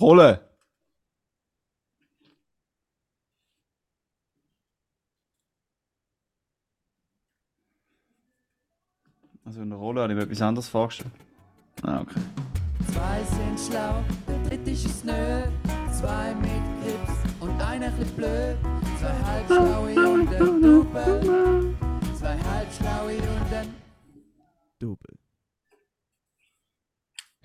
Rolle. Also in der Rolle habe ich mir etwas anderes vorgestellt. Ah, okay. Zwei sind schlau, der dritte ist nö. Zwei mit Grips und einer bisschen blöd. Zwei halbschlaue und ein Double. Zwei halbschlaue und ein Double.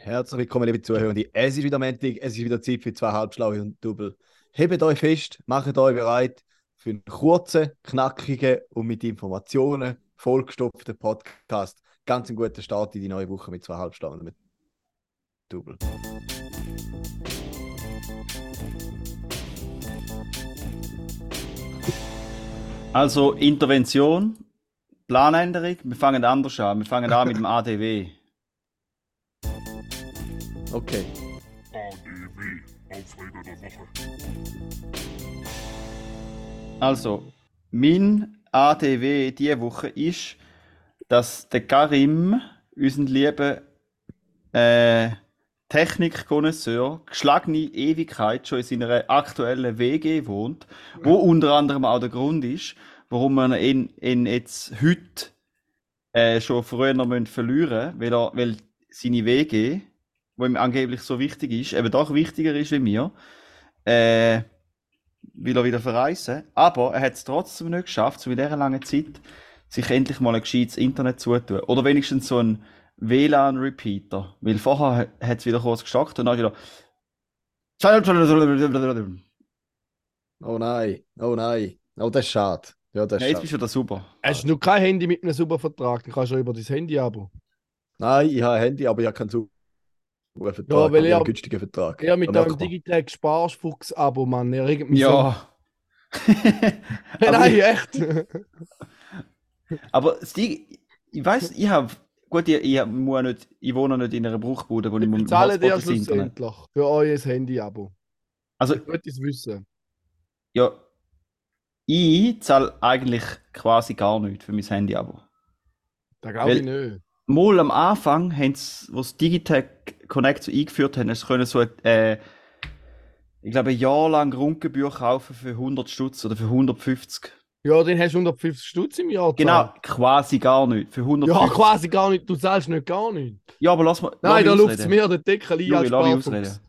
Herzlich willkommen, liebe Zuhörende. Es ist wieder Montag, es ist wieder Zeit für zwei Halbschlaue und Double. Hebt euch fest, macht euch bereit für einen kurzen, knackigen und mit Informationen vollgestopften Podcast. Ganz einen guten Start in die neue Woche mit zwei Halbschlauen und mit Double. Also Intervention, Planänderung. Wir fangen anders an. Wir fangen an mit dem ADW. Okay. ADW, Aufreger der Woche. Also, mein ADW diese Woche ist, dass der Karim, unseren lieben äh, Technikkonnoisseur, geschlagene Ewigkeit schon in seiner aktuellen WG wohnt, wo unter anderem auch der Grund ist, warum wir ihn, ihn jetzt heute äh, schon früher noch müssen verlieren müssen, weil, er, weil seine WG, wo ihm angeblich so wichtig ist, eben doch wichtiger ist wie mir, äh, will er wieder verreisen. Aber er hat es trotzdem nicht geschafft, so in dieser langen Zeit, sich endlich mal ein gescheites Internet zutun. Oder wenigstens so ein WLAN-Repeater. Weil vorher hat es wieder kurz gestockt und dann wieder. Oh nein, oh nein. Oh, das ist schade. Ja, das Ja, ist jetzt bist du wieder super. Hast du noch kein Handy mit einem super Vertrag? Dann kannst du über dein Handy aber. Nein, ich habe ein Handy, aber ich habe keinen super Vertrag. Ja, weil ich ich einen günstigen Vertrag. Ja, mit deinem. Digitag Sparfuchs-Abo, Mann. Er regt mich Ja. so. Nein, echt. Aber Ding, ich weiß, ich habe. Gut, ich, ich, muss nicht, ich wohne nicht in einer Bruchbude, wo ich Ich mit dem bezahle dir schlussendlich für euer Handy-Abo. Also, Gutes Wissen. ja, ich zahle eigentlich quasi gar nichts für mein Handy-Abo. Da glaube ich nicht. Mal am Anfang, haben sie, wo sie Digitech Connect so eingeführt haben, sie können so, äh, ich glaube, ein Jahr lang Grundgebühr kaufen für 100 Stutz oder für 150. Ja, dann hast du 150 Stutz im Jahr. Genau, quasi gar nicht. Für 150. Ja, quasi gar nicht. Du zahlst nicht gar nicht. Ja, aber lass mal. Nein, da lass mich luft es mir den Deckel ein Juri, als lass mich ausreden.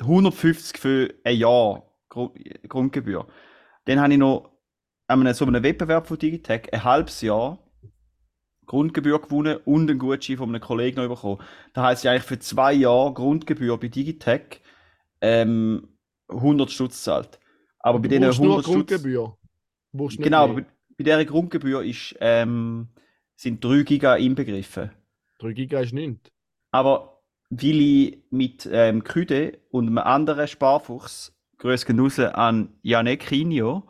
150 für ein Jahr Gru- Grundgebühr. Dann habe ich noch an einem, so einem Wettbewerb von Digitech ein halbes Jahr Grundgebühr gewonnen und einen Gutschein von einem Kollegen noch bekommen. Da heisst ja eigentlich für zwei Jahre Grundgebühr bei Digitech ähm, 100 Stutz zahlt. Aber bei denen brauchst nur 100 Stutz. Grundgebühr. Genau, aber bei, bei dieser Grundgebühr ist, ähm, sind 3 Giga inbegriffen. 3 Giga ist nicht. Aber weil ich mit ähm, Küde und einem anderen Sparfuchs, Grüße raus an Janek Inio,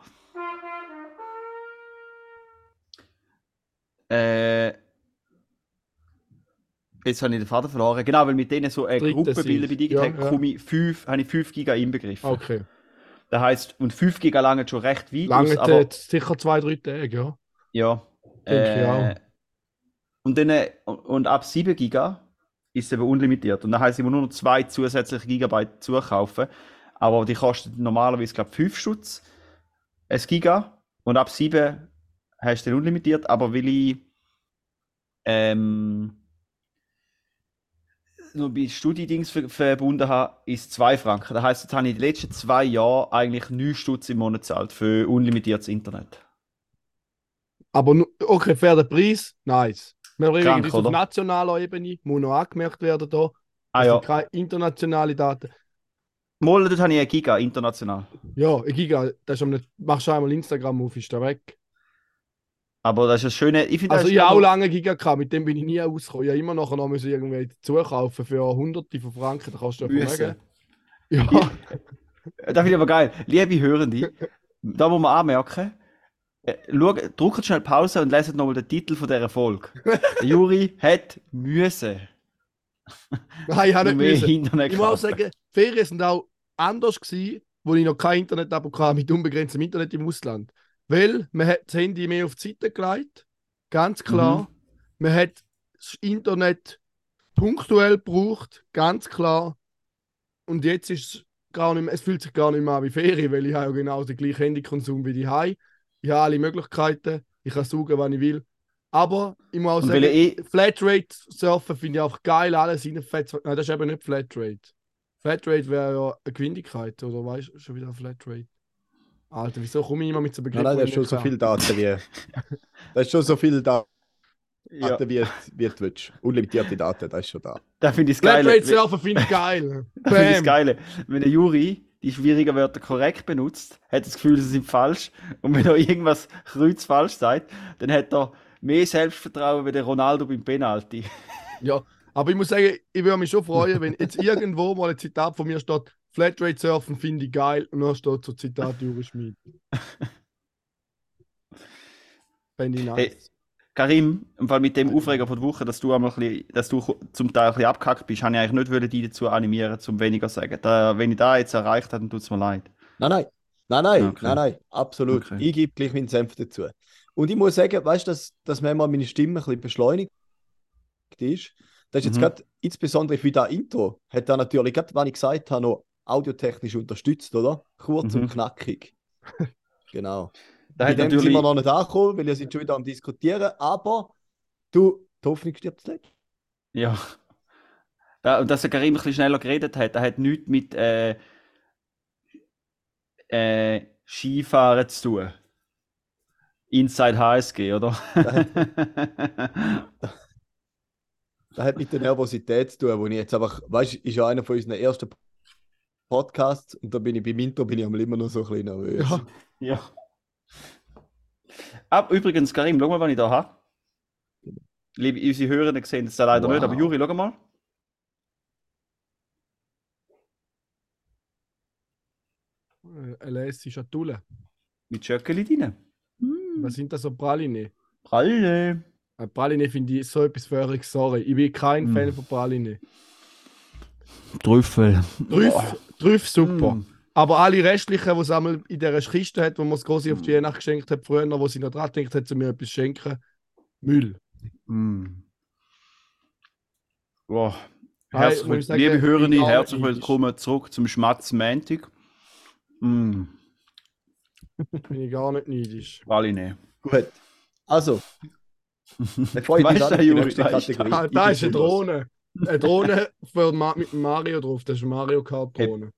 äh, jetzt habe ich den Faden verloren. Genau, weil mit denen so eine Dritte Gruppe sind. bilden bei Digitech, Ja, ja. komme ich fünf, habe ich 5 Giga inbegriffen. Okay. Das heisst, und 5 Giga lange schon recht weit Lange aus, aber jetzt sicher zwei, drei Tage, ja. ja. Denke ich Äh, und, dann, äh, und ab 7 Giga ist es eben unlimitiert. Und dann heisst, ich muss nur noch zwei zusätzliche Gigabyte zukaufen. Aber die kosten normalerweise, glaube ich, 5 Stutz. Ein Giga. Und ab 7 hast du den unlimitiert. Aber weil ich ähm, nur bei Studiedings ver verbunden habe, ist 2 Franken. Das heisst, jetzt habe ich die letzten zwei Jahre eigentlich 9 Stutz im Monat gezahlt für unlimitiertes Internet. Aber okay, fairer Preis, nice. Wir reden jetzt auf nationaler Ebene, muss noch angemerkt werden da. Ah Das ja. sind keine internationale Daten. Mal, dort habe ich ein Giga international. Ja, ein Giga, das ist nicht, machst du einmal Instagram auf, ist der weg. Aber das ist das Schöne. Ich finde, Also das ich habe auch lange Giga gehabt, mit dem bin ich nie ausgekommen. Ich habe immer nachher noch müssen irgendwie zukaufen für hunderte von Franken, da kannst du Müssen. sagen. Ja, Das finde ich aber geil. Liebe Hörende, da muss man anmerken, äh, schau, drückt schnell Pause und leset nochmal den Titel von dieser Folge. Der Juri hat müssen. nein, ich habe nicht mehr müssen. Internet Ich muss auch sagen, Ferien sind auch anders gewesen, wo ich noch kein Internet-Abo hatte mit unbegrenztem Internet im Ausland. Weil man hat das Handy mehr auf die Seite gelegt, ganz klar. Mhm. Man hat das Internet punktuell gebraucht, ganz klar. und jetzt ist es gar nicht mehr, es fühlt sich gar nicht mehr an wie Ferien, weil ich habe ja genau den gleichen Handykonsum wie die Hai. Ich habe alle Möglichkeiten, ich kann saugen, wann ich will. Aber ich muss auch Und sagen, ich Flatrate surfen finde ich einfach geil, alles in Fett. Nein, das ist eben nicht Flatrate. Flatrate wäre ja eine Geschwindigkeit, oder weißt du, schon wieder Flatrate. Alter, wieso komme ich immer mit so Nein, Begriffen? nein, das ist die schon so viel Daten wie. Das ist schon so viel Daten, ja, wie, wie du willst. Unlimitierte Daten, das ist schon da. da finde ich es geil. Flatrate surfen finde ich geil. Da finde ich das. Geile. Wenn der Juri die schwierigen Wörter korrekt benutzt, hat er das Gefühl, sie sind falsch. Und wenn er irgendwas kreuz falsch sagt, dann hat er mehr Selbstvertrauen wie der Ronaldo beim Penalty. Ja, aber ich muss sagen, ich würde mich schon freuen, wenn jetzt irgendwo mal ein Zitat von mir steht, Flatrate surfen finde ich geil und dann steht so Zitat Juri Schmid. Fände ich nice. Hey, Karim, im Fall mit dem Aufreger von der Woche, dass du, einmal ein bisschen, dass du zum Teil ein bisschen abgehackt bist, habe ich eigentlich nicht wollen, dich dazu animieren, zum weniger zu sagen. Da, wenn ich da jetzt erreicht habe, dann tut es mir leid. Nein, nein. Nein, nein, Okay. nein, nein, absolut. Okay. Ich gebe gleich meinen Senf dazu. Und ich muss sagen, weißt du, dass, dass manchmal meine Stimme ein bisschen beschleunigt ist. Das ist jetzt Mhm. gerade, insbesondere für das Intro, hat er natürlich, gerade was ich gesagt habe, noch audiotechnisch unterstützt, oder? Kurz Mhm. und knackig. genau. Da Mit hat dem sind natürlich, wir noch nicht angekommen, weil wir sind schon wieder am Diskutieren, aber du, die Hoffnung stirbt zuletzt. ja. Da, und dass der Karim ein bisschen schneller geredet hat, das hat nichts mit äh, äh, Skifahren zu tun. Inside HSG, oder? Das hat mit der Nervosität zu tun, wo ich jetzt einfach, weißt du, ist ja einer von unseren ersten Podcasts und da bin ich beim Intro bin ich am immer noch so ein bisschen nervös. Ja. Ja. Ab, übrigens, Karim, schau mal, was ich da habe. Liebe, unsere Hörer sehen das leider Wow. nicht, aber Juri, schau mal. Äh, Eine lässige Schatulle. Mit Schöckeli drin. Was sind das so Praline? Praline. Äh, Praline finde ich so etwas völlig sorry. Ich bin kein Mm. Fan von Praline. Trüffel. Trüff, Trüff super. Mm. Aber alle restlichen, die es einmal in dieser Kiste hat, wo man es große auf die Weihnacht geschenkt hat, früher, wo sie noch dran denkt hat, zu mir etwas schenken, Müll. Mm. Wow. Herzlich, sagen, liebe Hörende, herzlich nicht willkommen zurück zum Schmatz Montag. Mm. Bin ich gar nicht neidisch. Praline. Gut. Also, bevor ich Weißt die? Kategorie. Da ich ist eine. Drohne. Eine Drohne für Ma mit Mario drauf. Das ist eine Mario Kart Drohne.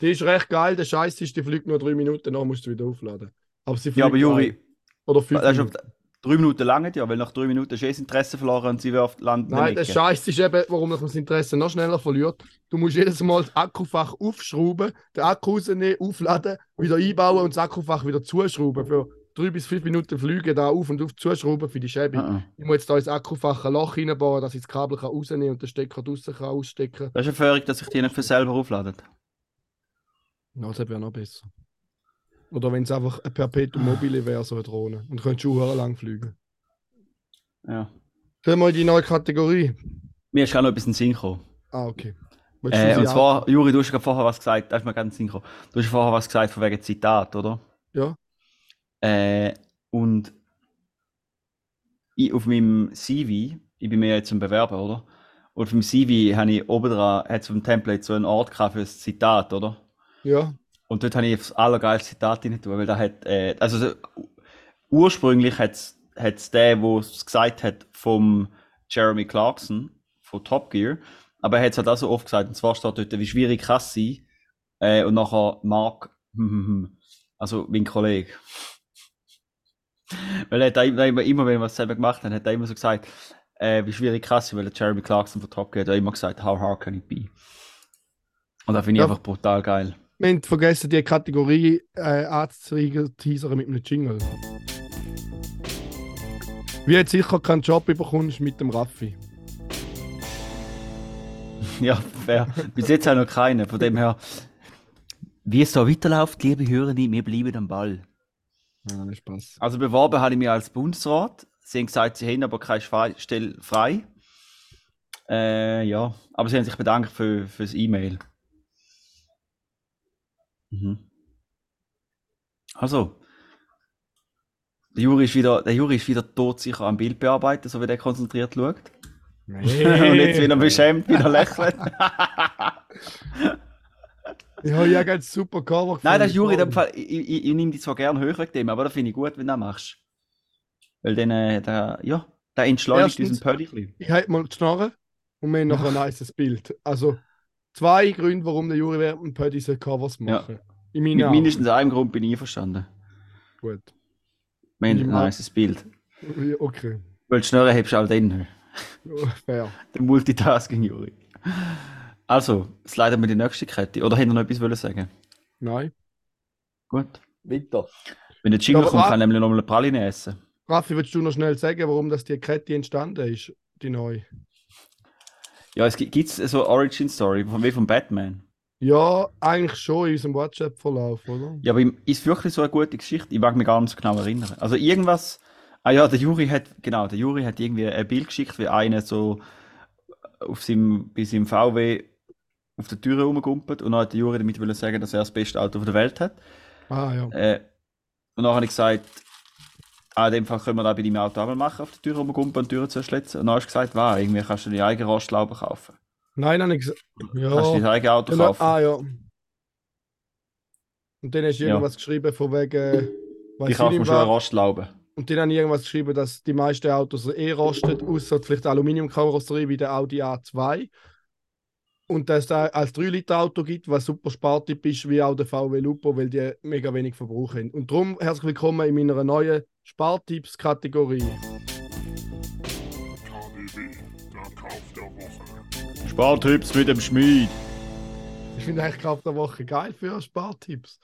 Die ist recht geil. Der Scheiß ist, die fliegt nur drei Minuten, dann musst du wieder aufladen. Aber sie fliegt Ja, aber Juri, geil. Oder fünf das auf Minuten. drei Minuten lang, ja, weil nach drei Minuten ist eh das Interesse verloren und sie wirft Land Nein, der Scheiß ist eben, warum man das Interesse noch schneller verliert. Du musst jedes Mal das Akkufach aufschrauben, den Akku rausnehmen, aufladen, wieder einbauen und das Akkufach wieder zuschrauben. Für drei bis fünf Minuten fliegen da auf und auf zuschrauben für die Scheibe. Ah, ah. Ich muss jetzt da ins Akkufach ein Loch reinbauen, dass ich das Kabel kann rausnehmen und den Stecker draussen kann ausstecken Das ist eine Förderung, dass sich die nicht für selber aufladen. Ja, das wäre noch besser. Oder wenn es einfach ein Perpetuum mobile wäre, so eine Drohne. Und könntest du auch lang fliegen. Ja. Gehen wir in die neue Kategorie. Mir ist gerade noch etwas in den Sinn gekommen. Ah, okay. Äh, und auch- zwar, Juri, du hast gerade vorher was gesagt, da ist mir ganz Sinn gekommen. Du hast vorher was gesagt von wegen Zitat, oder? Ja. Äh, und ich, auf meinem CV, ich bin mir jetzt zum Bewerben, oder? Und auf dem CV habe ich oben dran, hat dem Template so einen Ort gehabt für das Zitat, oder? Ja. Und dort habe ich das allergeilste Zitat rein tun, weil da hat, äh, also so, ursprünglich hat es der, wo es gesagt hat, vom Jeremy Clarkson, von Top Gear, aber er hat es halt auch so oft gesagt, und zwar steht dort, wie schwierig kann es sein, äh, und nachher Mark, also mein Kollege. Weil er hat da immer, immer, wenn wir es selber gemacht haben, hat er immer so gesagt, äh, wie schwierig sein, weil der Jeremy Clarkson von Top Gear hat immer gesagt, how hard can it be? Und das finde ich Ja. einfach brutal geil. Wir haben vergessen, die Kategorie äh, anzuzeigen, teasern mit einem Jingle. Wie jetzt sicher keinen Job bekommst mit dem Raffi. Ja, fair. Bis jetzt auch noch keine. Von dem her, wie es so weiterläuft, liebe Hörende, wir bleiben am Ball. Ja, Spaß. Also beworben habe ich mich als Bundesrat. Sie haben gesagt, sie haben aber keine Stelle frei. Äh, ja, aber sie haben sich bedankt für, für das E-Mail. Mhm. Also, der Juri ist wieder, der Juri ist wieder todsicher am Bild bearbeiten, so wie der konzentriert schaut. Und jetzt wieder beschämt, wieder lächelt. Ja, ich habe jetzt super Cover Nein, das ist Juri, in gefunden. dem Fall, ich, ich, ich nehme dich zwar gerne höher wegen dem, aber das finde ich gut, wenn du das machst. Weil dann, äh, der, ja, der entschleunigt Erstens- unseren. Ich halte mal die Schnarre und wir haben noch ein nices Bild. Also zwei Gründe, warum der Juri während dem Pödi diese Covers Ja. machen. In meinen Mit Augen. mindestens einem Grund bin ich einverstanden. Gut. Wir haben ein nices Bild. Ja, Okay. Weil die Schnurren hebst du auch dann. Ja, Fair. Der Multitasking, Juri. Also, es leitet mir die nächste Kette. Oder hätte noch etwas wollen sagen? Nein. Gut. Weiter. Wenn der Jingle kommt, kann ich nämlich noch mal eine Praline essen. Raffi, willst du noch schnell sagen, warum das die Kette entstanden ist? Die neue. Ja, es gibt so Origin Story von wie von Batman. Ja, eigentlich schon in unserem WhatsApp-Verlauf, oder? Ja, aber ist wirklich so eine gute Geschichte? Ich mag mich gar nicht so genau erinnern. Also irgendwas. Ah ja, der Juri hat, genau, der Juri hat irgendwie ein Bild geschickt, wie einer so auf seinem, bei seinem VW auf der Tür rumgumpelt und dann hat der Juri damit wollen sagen, dass er das beste Auto der Welt hat. Ah ja. Äh, und dann habe ich gesagt, ah, in dem Fall können wir das bei deinem Auto auch mal machen, auf der Tür rumgumpen und die Türen zuschlitzen. Und dann hast du gesagt, wow, irgendwie kannst du deine eigene Rostlaube kaufen. Nein, habe ich gesagt. Kannst du Ja. dein eigenes Auto kaufen. ah ja. Und dann hast du Ja. irgendwas geschrieben von wegen. weiss ich kaufe mir schon eine. Rostlaube. Und dann habe ich irgendwas geschrieben, dass die meisten Autos eh rosten, außer vielleicht Aluminiumkarosserie wie der Audi A2. Und dass es da als 3-Liter-Auto gibt, was super spartipp ist, wie auch der VW Lupo, weil die mega wenig Verbrauch haben. Und darum herzlich willkommen in meiner neuen Spartipps-Kategorie. KDW, der Kauf der Woche. Spartipps mit dem Schmied. Ich finde eigentlich Kauf der Woche geil für Spartipps.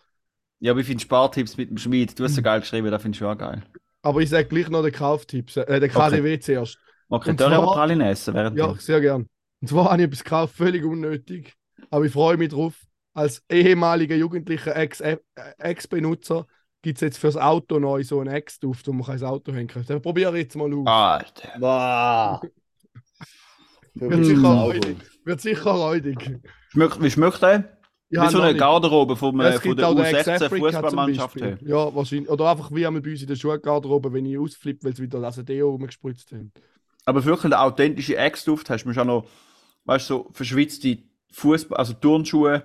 Ja, aber ich finde Spartipps mit dem Schmied. Du hast so geil geschrieben, das finde ich schon auch geil. Aber ich sage gleich noch den Kauftipps, äh, den KDW zuerst. Okay, dann zwar- aber Praline essen während Ja, sehr gern. Und zwar habe ich etwas gekauft, völlig unnötig. Aber ich freue mich drauf. Als ehemaliger jugendlicher Ex- äh, Ex-Benutzer gibt es jetzt fürs Auto neu so einen Ex-Duft, wo man kein Auto hängen kann. Den probiere ich jetzt mal aus. Alter. Wow. Wird sicher räudig. Wird sicher räudig. Schmeckt, wie schmeckt der? Ja, wie so eine nicht. Garderobe vom, Es von der auch den U16 Ex-Africa zum Fußballmannschaft. Beispiel. Ja, wahrscheinlich. Oder einfach wie einmal bei uns in der Schulgarderobe, wenn ich ausflippe, weil sie wieder das Deo rumgespritzt haben. Aber wirklich der authentische Ex-Duft hast du mir schon noch, weißt du, so verschwitzte Fußball, also Turnschuhe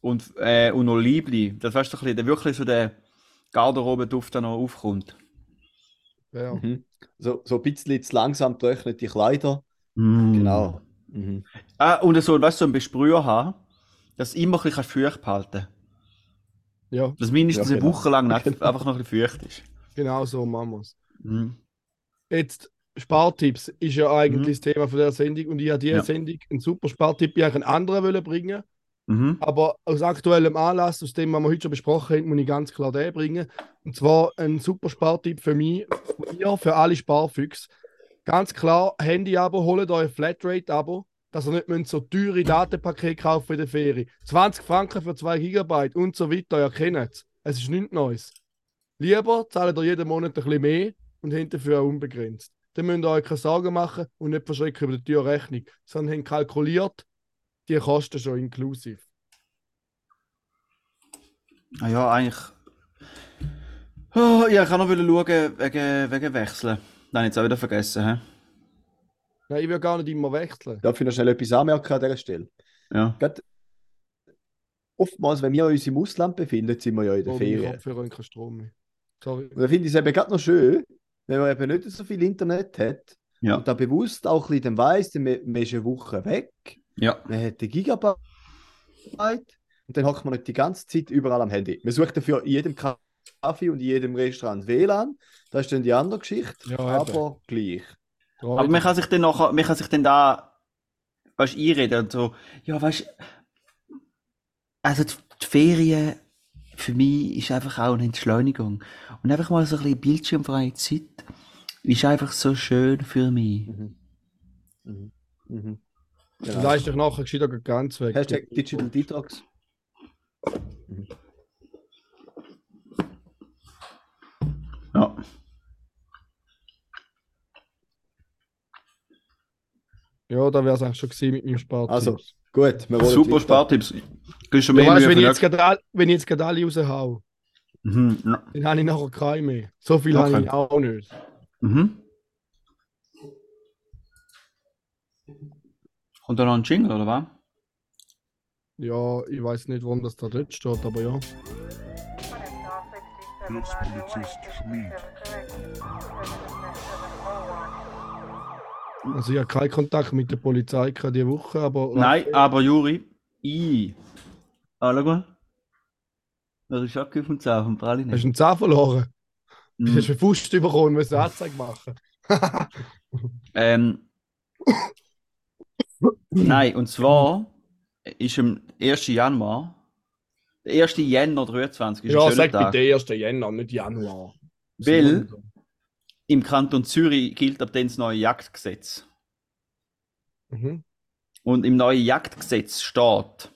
und, äh, und noch Liebli. Das weißt du, so ein bisschen, der wirklich so der Garderobe-Duft da noch aufkommt. Ja. Mhm. So, so ein bisschen zu langsam die Kleider. Mm. Genau. Mhm. Ah, und so, weißt du, so einen Besprüher haben, dass du immer ein bisschen feucht behalten ja, Dass mindestens Ja, eine genau. Woche lang nicht, einfach noch ein bisschen feucht ist. genau so machen wir es. Mhm. Jetzt, Spartipps ist ja eigentlich das Thema von der Sendung und ich habe diese Ja. Sendung einen super Spartipp bei einen anderen wollen bringen. Mhm. Aber aus aktuellem Anlass, aus dem, was wir heute schon besprochen haben, muss ich ganz klar den bringen. Und zwar ein super Spartipp für mich, von mir, für alle Sparfüchse. Ganz klar, Handy-Abo, holt euch ein Flatrate-Abo, dass ihr nicht so teure Datenpakete kaufen in der Ferie. 20 Franken für 2 GB und so weiter, ihr kennt es. Es ist nichts Neues. Lieber zahlt ihr jeden Monat ein bisschen mehr und habt dafür auch unbegrenzt. Dann müsst ihr euch keine Sorgen machen und nicht verschrecken über die teure Rechnung, sondern habt kalkuliert, die Kosten schon inklusiv. Ah ja, eigentlich. Oh, ja, ich kann noch schauen wegen, wegen Wechseln. Das habe ich jetzt auch wieder vergessen. He? Nein, ich will gar nicht immer wechseln. Darf ich noch schnell etwas anmerken an dieser Stelle? Ja. Gerade oftmals, wenn wir uns im Ausland befinden, sind wir ja in der Oh, Ferien. Kopfhörer haben keinen Strom mehr. Sorry. Und da finde ich es eben gerade noch schön, wenn man eben nicht so viel Internet hat Ja. und da bewusst auch ein bisschen dann weiss, dann man, man ist eine Woche weg, Ja. man hat den Gigabyte und dann hockt man nicht die ganze Zeit überall am Handy. Man sucht dafür in jedem Kaffee und in jedem Restaurant WLAN. Das ist dann die andere Geschichte, Ja, aber gleich. Aber man kann sich dann nachher, man kann sich dann da, weißt, einreden und so, ja, weißt, also die, die Ferien für mich ist einfach auch eine Entschleunigung. Und einfach mal so ein bisschen bildschirmfreie Zeit ist einfach so schön für mich. Mhm. Mhm. Mhm. Du Genau. leist dich nachher gescheiter ganz weg. Hashtag Digital Detox. Ja. Ja, da wäre es eigentlich schon gewesen mit meinem Spartipp. Also, Gut, wir Super. Spartipps. Kriegst du mehr weißt, Mühe wenn ich, jetzt all- wenn ich jetzt raushau, Mhm. ja. dann habe ich nachher keine mehr. So viel habe Okay. ich auch nicht. Mhm. Kommt da noch ein Jingle, oder was? Ja, ich weiß nicht, warum das da dort steht, aber ja. Hilfspolizist Schmid. Also ich habe keinen Kontakt mit der Polizei diese Woche, aber Nein, aber Juri, ich. Ah, schau mal. Das ist abgegeben vom Zahn, vom Praline. hast du einen Zahn verloren? Mhm. Du Faust bekommen und musst eine Anzeige machen. Ähm, nein, und zwar ist am 1. Januar, der 1. Jänner 23 ist ja, ein sag Tag. bitte 1. Jänner, nicht Januar. Weil im Kanton Zürich gilt ab dann das neue Jagdgesetz. Mhm. Und im neuen Jagdgesetz steht,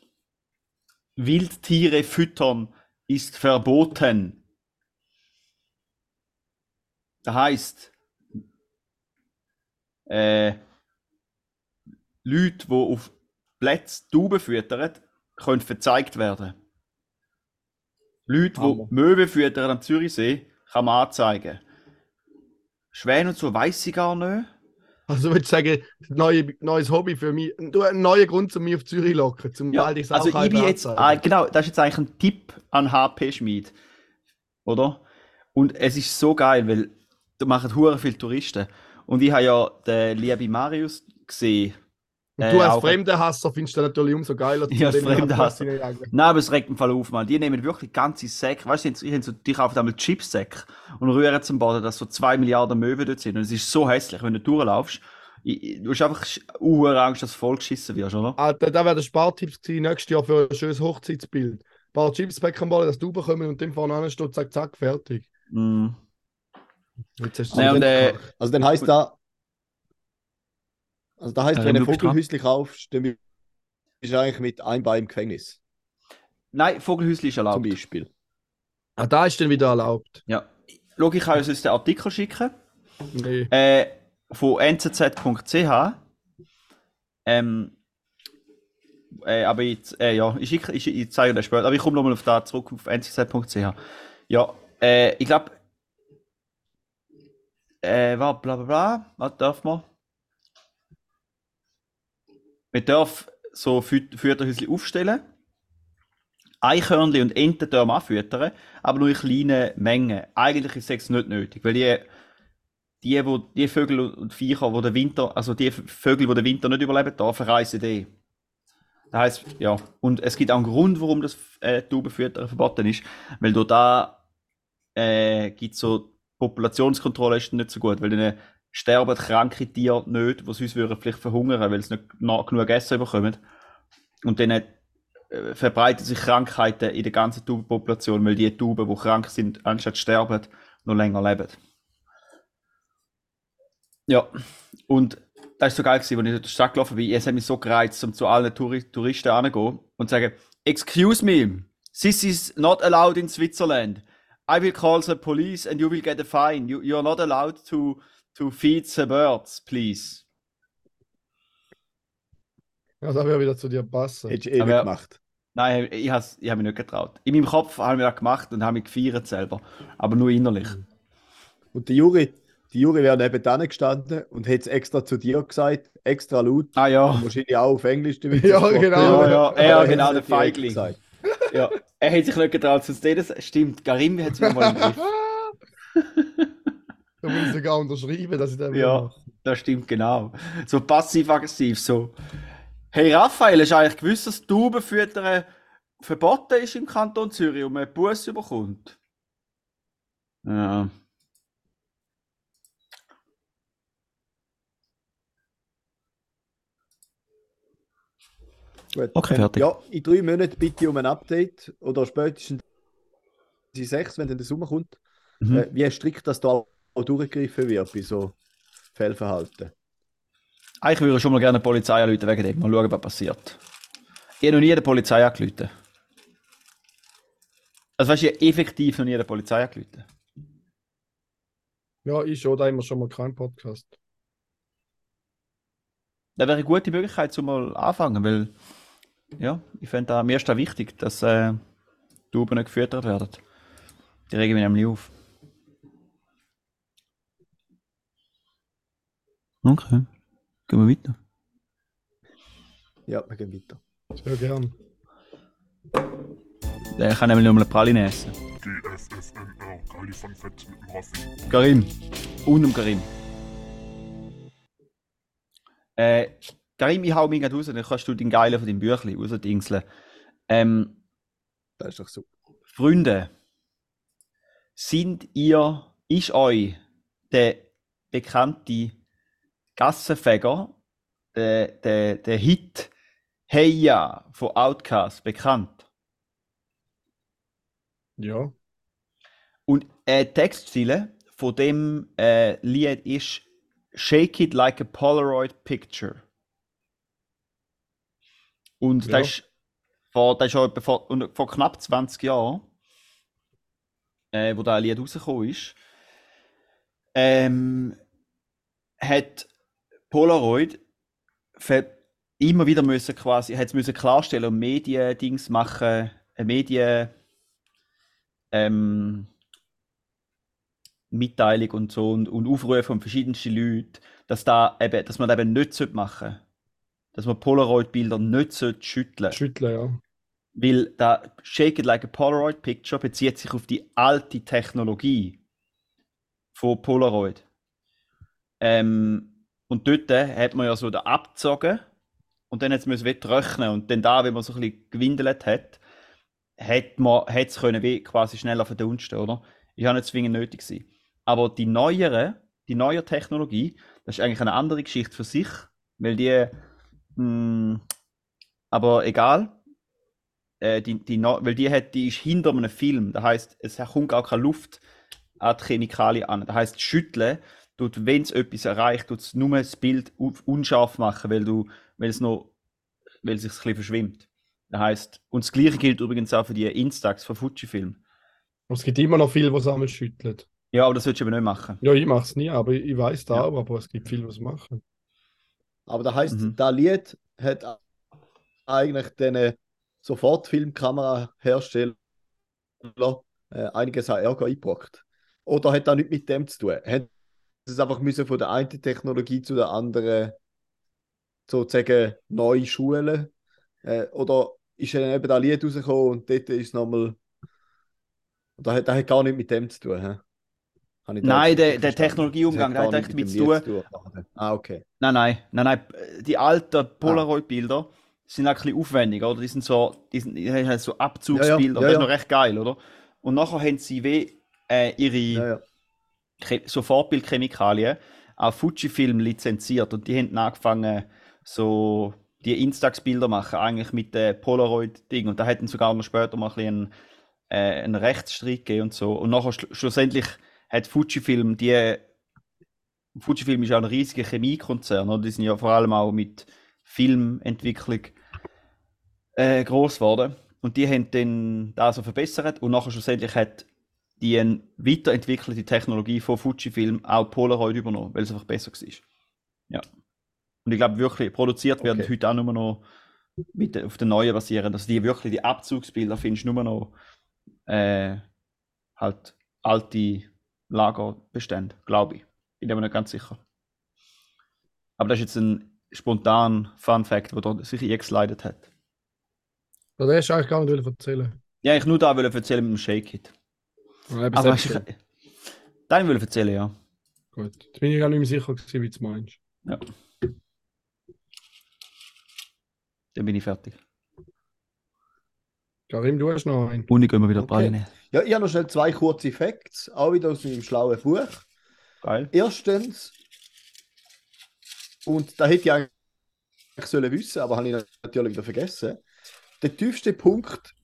Wildtiere füttern ist verboten. Das heißt, äh, Leute, die auf Plätzen Tauben füttern, können verzeigt werden. Leute, die Möwen füttern am Zürichsee, kann man anzeigen. Schwäne und so weiß ich gar nicht. Also würde ich sagen, neue, neues Hobby für mich. Du ein neuer Grund, um mich auf Zürich zu locken, zum Ja, ich also ich bin jetzt, äh, genau, das ist jetzt eigentlich ein Tipp an HP Schmid, oder? Und es ist so geil, weil da machen hure viele Touristen. Und ich habe ja den lieben Marius gesehen. Und äh, du als Fremdenhasser findest du natürlich umso geiler. Ja, als zu dem Fremdenhasser. Nein, aber es regt im Fall auf, man. Die nehmen wirklich ganze Säcke. Weißt du, habe so, die kaufen einmal Chipsäcke und rühren zum Boden, dass so zwei Milliarden Möwen dort sind. Und es ist so hässlich, wenn du durchlaufst. Du hast einfach uh, Angst, dass du vollgeschissen wirst, oder? Alter, da wären Spartipps gewesen, nächstes Jahr für ein schönes Hochzeitsbild. Ein paar Chips wegkommen, dass du bekommen und dem vorne an steht, zack, zack, fertig. Mm. Jetzt hast Nein, und, äh, Also dann heißt da, also da heißt, Äh, wenn du ein. Vogelhäuschen kaufst, dann bist du eigentlich mit einem Bein im Gefängnis, Nein, Vogelhäusli ist zum erlaubt. Beispiel. ah, da ist dann wieder erlaubt. Ja. Schau, ich kann uns jetzt den Artikel schicken. Nee. Äh, von nzz.ch. Ähm, äh, aber ich, äh, ja, ich, schicke, ich, ich zeige das später. Aber ich komme nochmal auf da zurück auf nzz.ch. Ja, äh, ich glaube. Äh, was, bla bla bla. Was darf man? Man darf so Fü- Fütterhäusli aufstellen. Eichhörnchen und Enten dürfen auch füttern, aber nur in kleinen Mengen. Eigentlich ist es nicht nötig, weil die, die, wo, die Vögel und Viecher, wo der Winter, also die Vögel, die den Winter nicht überleben, da verreisen die. Das heisst, ja, und es gibt auch einen Grund, warum das äh, Taubenfüttern verboten ist, weil da äh, gibt so Populationskontrolle ist nicht so gut, weil dann sterben kranke Tiere nicht, die sonst würden vielleicht verhungern, weil sie nicht genug Essen bekommen. Und dann äh, verbreiten sich Krankheiten in der ganzen Taubenpopulation, weil die Tauben, die krank sind, anstatt sterben, noch länger leben. Ja, und das ist so geil gewesen, als ich durch die Stadt gelaufen bin. Es hat mich so gereizt, um zu allen Touri Touristen anzugehen und zu sagen, Excuse me, this is not allowed in Switzerland. I will call the police and you will get a fine. You, you are not allowed to, to feed the birds, please. Ja, das wäre wieder zu dir passen. Hättest du eh Aber- nicht gemacht. Nein, ich habe ich hab mich nicht getraut. In meinem Kopf habe ich das gemacht und habe mich gefeiert selber. Aber nur innerlich. Und die Juri, die Juri wäre nebenan gestanden und hätte es extra zu dir gesagt, extra laut. Ah ja. Wahrscheinlich auch auf Englisch damit. Ja, gesprochen. genau. Ja, ja, Aber ja, er genau, hat's der nicht direkt Feigling. gesagt. ja. Er hat sich nicht getraut zu sehen. Das stimmt. Garim hat es wieder mal im Griff. Da muss ich sogar unterschreiben, dass ich das Ja, mache. das stimmt genau. So passiv-aggressiv. So. Hey Raphael, hast du eigentlich gewusst, dass Taubenfüttern verboten ist im Kanton Zürich und man einen Bus bekommt? Ja. Gut. Okay, Ähm, fertig. Ja, in drei Monaten bitte um ein Update oder spätestens in sechs, wenn dann der Sommer kommt, Mhm. äh, wie strikt das da auch durchgegriffen wird bei so Fehlverhalten. Eigentlich würde ich schon mal gerne die Polizei anrufen wegen dem. Mal schauen, was passiert. Ich habe noch nie der Polizei angerufen. Also weißt du, ich habe effektiv noch nie der Polizei angerufen. Ja, ich schon, da haben wir schon mal keinen Podcast. Das wäre eine gute Möglichkeit, um mal anfangen, weil ja, ich finde da, mir ist da wichtig, dass äh, die Tauben nicht gefüttert werden. Die regen mich nämlich auf. Okay, gehen wir weiter. Ja, wir gehen weiter. Sehr gern. Der kann nämlich nur eine Praline essen. GFFNR, Kali von Fett mit dem Raffi. Karim. Und dem Karim. Äh, Karim, ich hau mich gerade raus, dann kannst du den Geilen von deinem Büchlein rausdingseln. Ähm, Das ist doch super. Freunde, sind ihr, ist euch der bekannte Gassenfeger, der, der, der Hit Hey Ja von Outkast bekannt? Ja. Und die Textziele von dem äh, Lied ist Shake it like a Polaroid picture. Und Ja. das ist vor, das ist etwa vor, vor knapp 20 Jahren, äh, wo das Lied rausgekommen ist, ähm, hat Polaroid immer wieder müssen quasi, hat's müssen klarstellen und Medien-Dings machen, äh, Medien, ähm, Mitteilung und so und, und Aufrufe von verschiedensten Leuten, dass, da eben, dass man das eben nicht machen sollte. Dass man Polaroid-Bilder nicht schütteln Schütteln, ja. Weil da Shake It Like a Polaroid Picture bezieht sich auf die alte Technologie von Polaroid. Ähm, und dort hat man ja so da abgezogen und dann hat es wieder trocknen und dann da, wenn man so ein bisschen gewindelt hat, hat man hat es können wie quasi schneller verdunsten, oder? Ist ja nicht zwingend nötig gewesen. Aber die neuere, die neue Technologie, das ist eigentlich eine andere Geschichte für sich, weil die, mh, aber egal, äh, die, die, weil die hat, die ist hinter einem Film, das heißt, es kommt gar keine Luft an die Chemikalien an. Das heißt, schütteln tut, wenn es etwas erreicht, tut es nur das Bild unscharf machen, weil du, weil es noch, weil es sich ein bisschen verschwimmt. Das heißt, und das Gleiche gilt übrigens auch für die Instax von Fujifilm. Es gibt immer noch viele, die sammeln schütteln. Ja, aber das solltest du aber nicht machen. Ja, ich mache es nie, aber ich weiß da Ja. auch, aber es gibt viele, die es machen. Aber das heisst, Mhm. das Lied hat eigentlich den Sofortfilmkamerahersteller äh, einiges an Ärger eingebracht. Oder hat das nichts mit dem zu tun? Sie es einfach müssen von der einen Technologie zu der anderen sozusagen neu schulen? Äh, oder ist dann eben das Lied rausgekommen und dort ist es nochmal. Das hat, das hat gar nichts mit dem zu tun. Da Nein, der, der? Technologieumgang, der hat nichts mit. Lied zu tun. Ah, okay. Nein, nein, nein, nein. Die alten Polaroid-Bilder sind auch ein bisschen aufwendig, oder? Die sind so, die, sind, die halt so Abzugsbilder. Ja, ja, das ist ja, noch recht geil, oder? Und nachher haben sie wie äh, ihre Sofortbildchemikalien auf Fujifilm lizenziert und die haben angefangen, so die Instax-Bilder machen, eigentlich mit dem Polaroid-Ding. Und da hätten sogar noch später mal ein bisschen äh, einen Rechtsstreit gegeben und so. Und nachher schl schlussendlich hat Fujifilm die. Fujifilm ist ja ein riesiger Chemiekonzern, oder? Die sind ja vor allem auch mit Filmentwicklung äh, groß geworden. Und die haben dann das so verbessert und nachher schlussendlich hat die eine weiterentwickelte Technologie von Fujifilm auch Polaroid übernommen, weil es einfach besser war. Ja. Und ich glaube wirklich, produziert werden Okay. heute auch nur noch mit, auf den neuen basieren. Also die wirklich, die Abzugsbilder findest du nur noch äh, halt alte Lagerbestände, glaube ich. Bin aber nicht ganz sicher. Aber das ist jetzt ein spontan Fun Fact, der sich eingeslidet hat. Das hast du eigentlich gar nicht erzählen. Ja, ich nur da erzählen mit dem Shake It. Ja, eben Aber ich, so. dann will ich erzählen, ja. Gut. Jetzt bin ich gar nicht mehr sicher, gewesen, wie du es meinst. ja. Dann bin ich fertig. Karim, du hast noch einen. Und ich gehe mal wieder Okay. Praline. Ja, ich habe noch schnell zwei kurze Facts, auch wieder aus meinem schlauen Buch. Geil. Erstens, und da hätte ich eigentlich sollen wissen, aber habe ich natürlich wieder vergessen. Der tiefste Punkt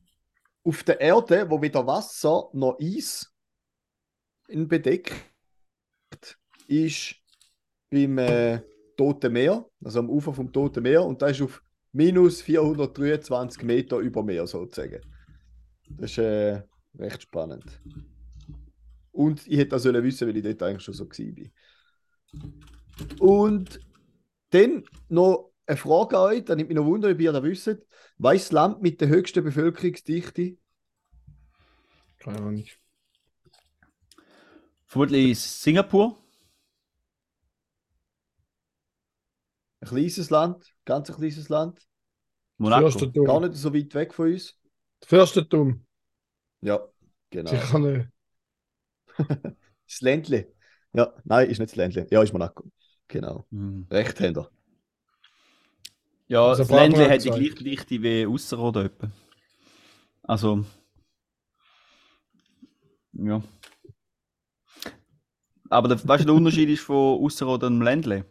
auf der Erde, wo weder Wasser noch Eis bedeckt, ist beim äh, Toten Meer, also am Ufer vom Toten Meer, und da ist auf minus 423 Meter über Meer sozusagen. Das ist äh, recht spannend. Und ich hätte das sollen wissen, weil ich dort eigentlich schon so war. Und dann noch eine Frage an euch, da nimmt mich noch Wunder, ob ihr das wisst. Weiss das Land mit der höchsten Bevölkerungsdichte? Keine Ahnung. Vermutlich Singapur. Ein kleines Land, ganz ein kleines Land, Monaco. Fürstentum. gar nicht so weit weg von uns. Fürstentum. Ja, genau. Sicher nicht. Das Ländle. Ja, nein, ist nicht das Ländle. Ja, ist Monaco. Genau. Hm. Rechtshänder. Ja, Also das Ländle hat die gleiche Dichte wie Ausserrhoden etwa. Also, ja. Aber der, weißt du, der Unterschied ist von Ausserrhoden und dem Ländle?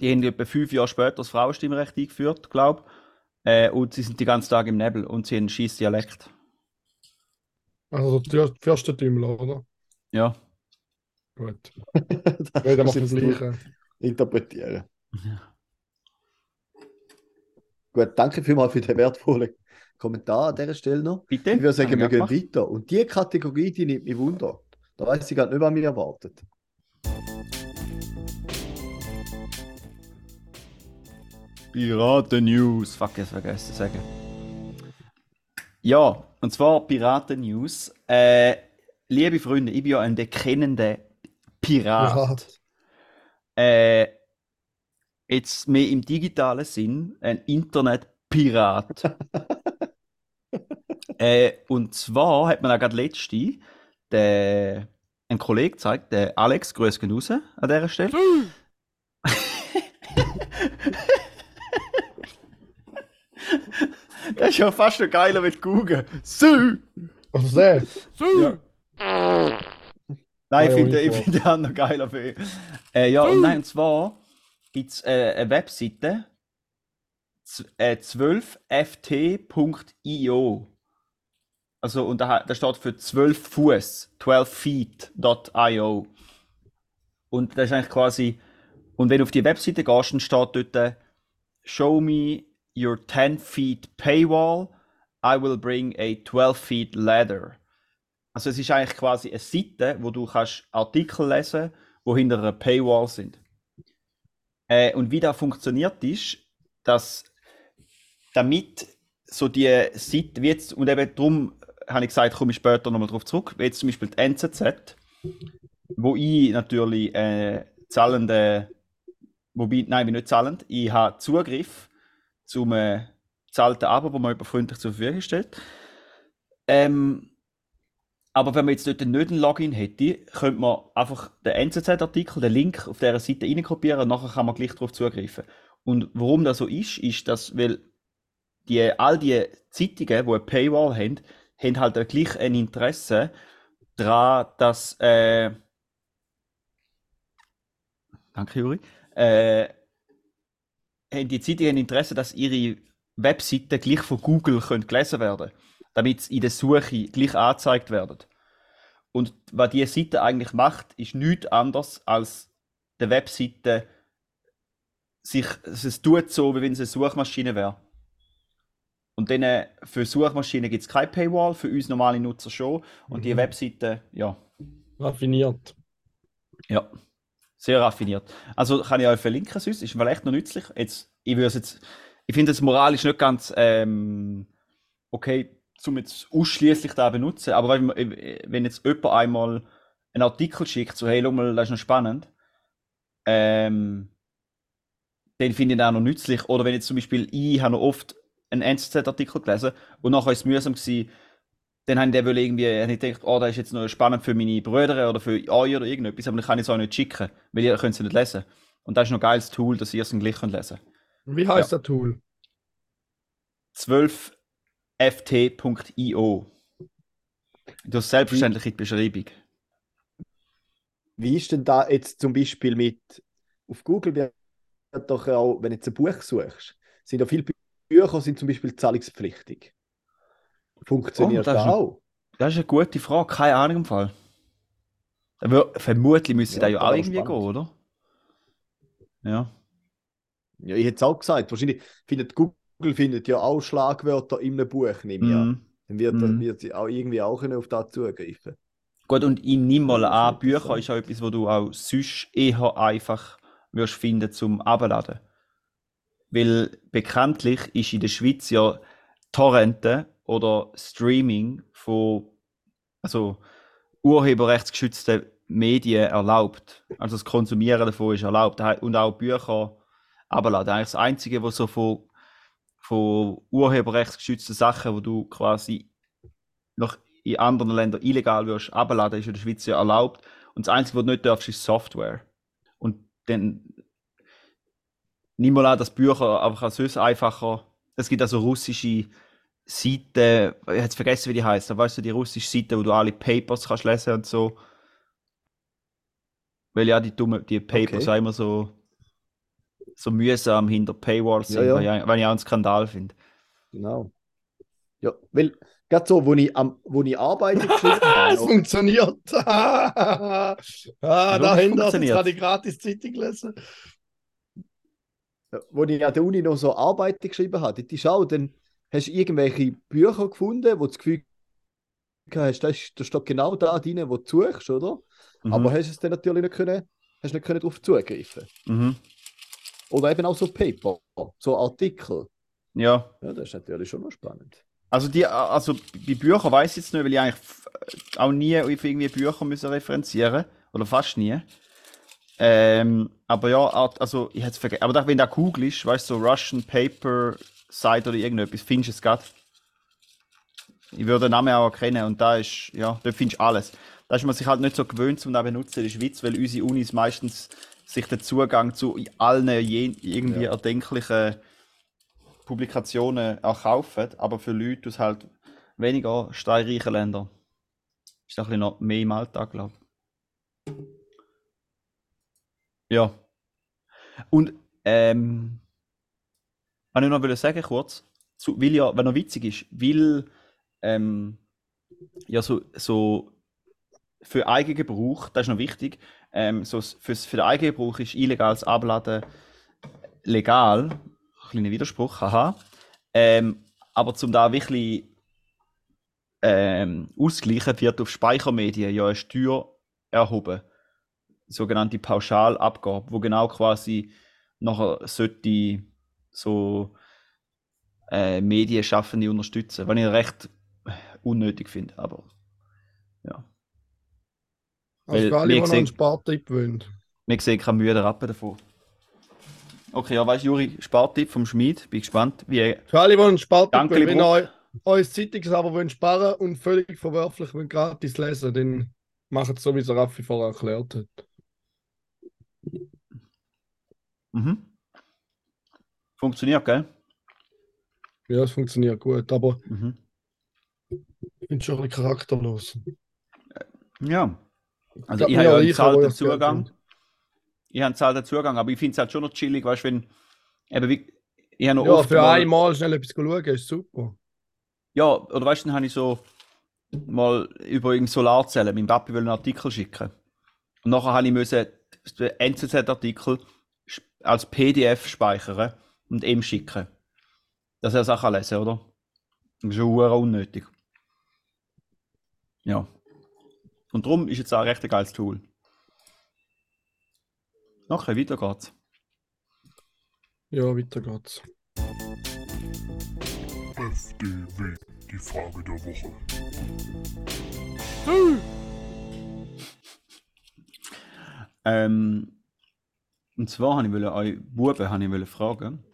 Die haben etwa fünf Jahre später das Frauenstimmrecht eingeführt, glaube ich. Äh, und sie sind die ganzen Tag im Nebel und sie haben einen scheiß Dialekt. Also der Fürstentümmler, oder? Ja. Gut. Reden wir Das vom ist Gleichen. Gut, danke vielmals für den wertvollen Kommentar an dieser Stelle noch. Bitte? Ich würde sagen, Haben wir gehen gemacht? weiter. Und die Kategorie, die nimmt mich Wunder. Da weiß ich gerade nicht, was mich erwartet. Piraten News. Fuck, jetzt vergessen zu sagen. Ja, und zwar Piraten News. Äh, liebe Freunde, ich bin ja ein bekennender Pirat. Äh, jetzt mehr im digitalen Sinn, ein Internetpirat. äh, und zwar hat man auch gerade letzte der, ein Kollege gezeigt, der Alex, grüß gehen raus an dieser Stelle. Das ist ja fast noch geiler mit Google. So! Was der? Ja. Nein, ich finde ich ich find den anderen geiler für äh, Ja, und nein, und zwar gibt es äh, eine Webseite äh, 12ft.io. Also, und da, da steht für 12 Fuß, 12feet.io. Und das ist eigentlich quasi, und wenn du auf die Webseite gehst, dann steht dort, äh, Show me your 10 feet paywall, I will bring a 12 feet ladder. Also es ist eigentlich quasi eine Seite, wo du kannst Artikel lesen, wo hinter einer Paywall sind. Äh, und wie das funktioniert ist, dass damit so die Seite, wie jetzt, und eben darum habe ich gesagt, komme ich später nochmal darauf zurück, wie jetzt zum Beispiel die NZZ, wo ich natürlich äh, zahlende, wobei, nein, ich bin nicht zahlend, ich habe Zugriff zum äh, bezahlten Abo, wo man jemand freundlich zur Verfügung stellt. Ähm, aber wenn man jetzt dort nicht einen Login hätte, könnte man einfach den NZZ-Artikel, den Link auf dieser Seite reinkopieren und nachher kann man gleich darauf zugreifen. Und warum das so ist, ist, dass, weil die, all die Zeitungen, die eine Paywall haben, haben halt gleich ein Interesse daran, dass, äh, danke Juri, äh, haben die Zeitungen ein Interesse, dass ihre Webseiten gleich von Google können gelesen werden damit sie in der Suche gleich angezeigt werden. Und was diese Seite eigentlich macht, ist nichts anderes als der Webseite sich, es tut so, wie wenn es eine Suchmaschine wäre. Und dann äh, für Suchmaschinen gibt es keine Paywall, für uns normale Nutzer schon. Und die Mhm. Webseite, ja, Raffiniert. ja, sehr raffiniert. Also kann ich euch verlinken, sonst ist vielleicht noch nützlich. Jetzt, ich würde jetzt, ich finde es moralisch nicht ganz ähm, okay, zum jetzt ausschließlich da benutzen. Aber wenn, wenn jetzt jemand einmal einen Artikel schickt, so hey, schau mal, das ist noch spannend, ähm, den finde ich auch noch nützlich. Oder wenn jetzt zum Beispiel ich habe noch oft einen NZZ-Artikel gelesen und nachher ist es mühsam gewesen, dann habe ich den wohl irgendwie ich gedacht, oh, das ist jetzt noch spannend für meine Brüder oder für euch oder irgendetwas, aber dann kann ich es auch nicht schicken, weil ihr könnt es nicht lesen. Und das ist noch ein geiles Tool, dass ihr es dann gleich könnt lesen Wie heißt das Tool? 12ft.io. Du hast selbstverständlich in die Beschreibung. Wie ist denn da jetzt zum Beispiel mit, auf Google wird doch auch, wenn du jetzt ein Buch suchst, sind ja viele Bü- Bücher sind zum Beispiel zahlungspflichtig. Funktioniert Oh, das das ist ein- auch? Das ist eine gute Frage, keine Ahnung im Fall. Aber vermutlich müsste Ja, da ja das auch irgendwie spannend. gehen, oder? Ja. Ja, ich hätte es auch gesagt. Wahrscheinlich findet Google findet ja auch Schlagwörter in einem Buch, nehme ich an. Mhm. Dann wird, Mhm. wird sie auch irgendwie auch auf das zugreifen. Gut, und ich nehme mal an, Bücher ist auch etwas, wo du auch sonst eher einfach wirst finden zum Abladen. Weil bekanntlich ist in der Schweiz ja Torrenten oder Streaming von also urheberrechtsgeschützten Medien erlaubt. Also das Konsumieren davon ist erlaubt. Und auch Bücher abladen. Eigentlich das Einzige, was so von, von urheberrechtsgeschützten Sachen, wo du quasi noch in anderen Ländern illegal wirst abladen, ist in der Schweiz ja erlaubt. Und das Einzige, was du nicht darfst, ist Software. Und dann nimm mal an, dass Bücher einfach als sonst einfacher. Es gibt also russische Seiten, ich habe jetzt vergessen, wie die heißt. Weißt du, die russische Seite, wo du alle Papers kannst lesen und so. Weil ja die dumme, die Papers Okay. immer so, so mühsam hinter Paywalls Ja, sind, ja. weil ich, auch einen Skandal finde. Genau. Ja, weil gerade so, wo ich, am, wo ich Arbeit geschrieben habe, Es funktioniert. ah, dahinter, funktioniert? kann ich gratis Zeitung lesen. wo ich an der Uni noch so Arbeiten geschrieben habe, ist auch, dann hast du irgendwelche Bücher gefunden, wo du das Gefühl hast, da, steht genau da drin, wo du suchst, oder? Mhm. Aber hast es dann natürlich nicht können, hast nicht können darauf zugreifen. mhm. Oder eben auch so Paper, so Artikel. Ja. Ja, das ist natürlich schon noch spannend. Also, die, also bei Büchern weiß ich jetzt nicht, weil ich eigentlich auch nie auf irgendwie Bücher müssen referenzieren oder fast nie. Ähm, aber ja, also ich hätte es vergessen. Aber da, wenn du googelst, weißt du, so Russian Paper Site oder irgendetwas, findest du es gerade. Ich würde den Namen auch erkennen und da ist, ja, dort findest du alles. Da ist man sich halt nicht so gewöhnt zum da benutzen in der Schweiz, weil unsere Unis meistens sich den Zugang zu allen irgendwie Ja. erdenklichen Publikationen erkaufen, aber für Leute aus halt weniger steinreichen Ländern ist das ein bisschen noch mehr im Alltag, glaube ich. Ja. Und, ähm, was ich noch wollte sagen kurz, zu, weil ja, wenn noch witzig ist, weil, ähm, ja, so, so für Eigengebrauch, das ist noch wichtig, ähm, so fürs, für den Eigengebrauch ist illegales Abladen legal. Kleiner Widerspruch, haha. Ähm, aber zum da wirklich ähm, ausgleichen, wird auf Speichermedien ja eine Steuer erhoben. Sogenannte Pauschalabgabe, wo genau quasi nachher sollte so äh, Medienschaffende unterstützen. Was ich recht unnötig finde, aber. Also für alle, die noch einen Spartipp wollen. Wir sehen keinen müden Rappen davon. Okay, ja, weißt du, Juri, Spartipp vom Schmied. Bin gespannt, wie. Für alle, die einen Spartipp wollen, wenn Bruck. ihr eu- euer Zeitungsabo wollt sparen und völlig verwerflich wollt gratis lesen, dann macht es so, wie es Raffi vorher erklärt hat. Mhm. Funktioniert, gell? Ja, es funktioniert gut, aber Mhm. ich bin schon ein bisschen charakterlos. Ja. Also, ich mir habe ja einen ich zahlten Zugang. Ich habe einen zahlten Zugang, aber ich finde es halt schon noch chillig, weißt du, wenn. Eben wie. Ich habe noch Ja, für mal, einmal schnell etwas schauen, ist super. Ja, oder weißt du, dann habe ich so mal über irgendeine Solarzellen meinem Papi will einen Artikel schicken. Und nachher habe ich müssen den NZZ-Artikel als PDF speichern und ihm schicken. Dass er es auch kann lesen oder? Das ist schon unnötig. Ja. Und darum ist jetzt auch ein recht geiles Tool. Okay, weiter geht's. Ja, weiter geht's. FDW, die Frage der Woche. Ähm, und zwar habe ich wollte euch Buben habe ich wollte fragen,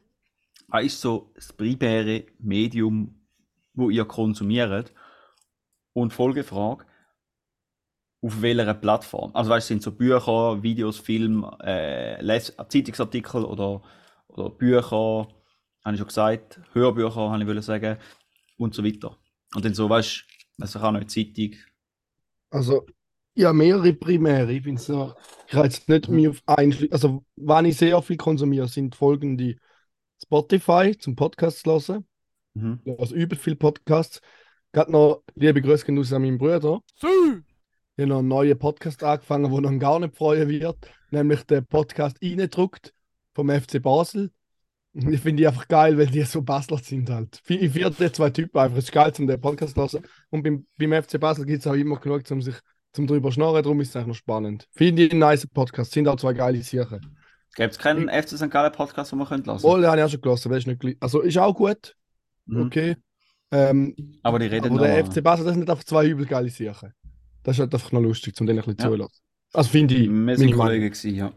was ist so das primäre Medium, wo ihr konsumiert? Und Folgefrage, auf welcher Plattform? Also weißt du, sind so Bücher, Videos, Film, äh, Les Zeitungsartikel oder, oder Bücher, habe ich schon gesagt, Hörbücher, habe ich wollte sagen, und so weiter. Und dann so, weißt du, also auch noch eine Zeitung. Also, ja, mehrere Primäre. Ich bin so, ich kann jetzt nicht mehr auf einen, also, wann ich sehr viel konsumiere, sind folgende Spotify zum Podcast zu hören. Mhm. Also, über viel Podcasts. Gerade noch liebe Grüße raus an meinen Bruder. Ich habe noch einen neuen Podcast angefangen, der noch gar nicht freuen wird, nämlich der Podcast Reindruckt vom FC Basel. Und Ich finde die einfach geil, weil die so Basler sind halt. Ich finde die zwei Typen einfach. Es ist geil, um den Podcast zu hören. Und beim, beim FC Basel gibt es auch immer genug, um sich zum drüber schnorren. Darum ist es eigentlich noch spannend. Finde ich einen nice Podcast. Sind auch zwei geile Sachen. Gibt es keinen FC St. Gallen Podcast, den wir können lassen Wohl, habe ich auch schon gelassen. ist nicht Also ist auch gut. Mhm. Okay. Ähm, Aber die reden aber der noch. FC Basel, das sind einfach zwei übel geile Sachen. Das ist halt einfach noch lustig, um denen ein bisschen Ja. zulassen. Also finde ich. Wir meine sind Meinung. Kollegen gewesen, ja.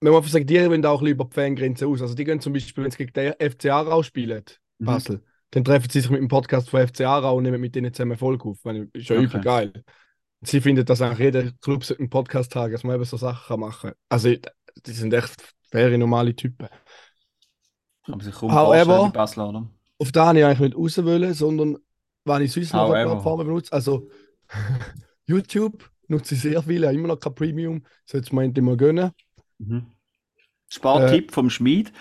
man einfach sagt, die wollen auch ein bisschen über die Fangrenze aus. Also die gehen zum Beispiel, wenn sie gegen den FC Aarau spielen, Mhm. Basel, dann treffen sie sich mit dem Podcast von FC Aarau und nehmen mit denen zusammen Folge auf. Weil, ist ja Okay. übel geil. Sie finden, dass eigentlich jeder Club einen Podcast haben, dass man eben so Sachen machen kann. Also, die sind echt faire, normale Typen. Man sich kaum However- Basler, oder? Auf da habe ich eigentlich nicht raus wollen, sondern wenn ich sonst noch eine However. Plattform benutze, also YouTube nutze ich sehr viel, habe immer noch kein Premium, sollte man endlich mal gönnen. Mhm. Äh. Spartipp vom Schmied,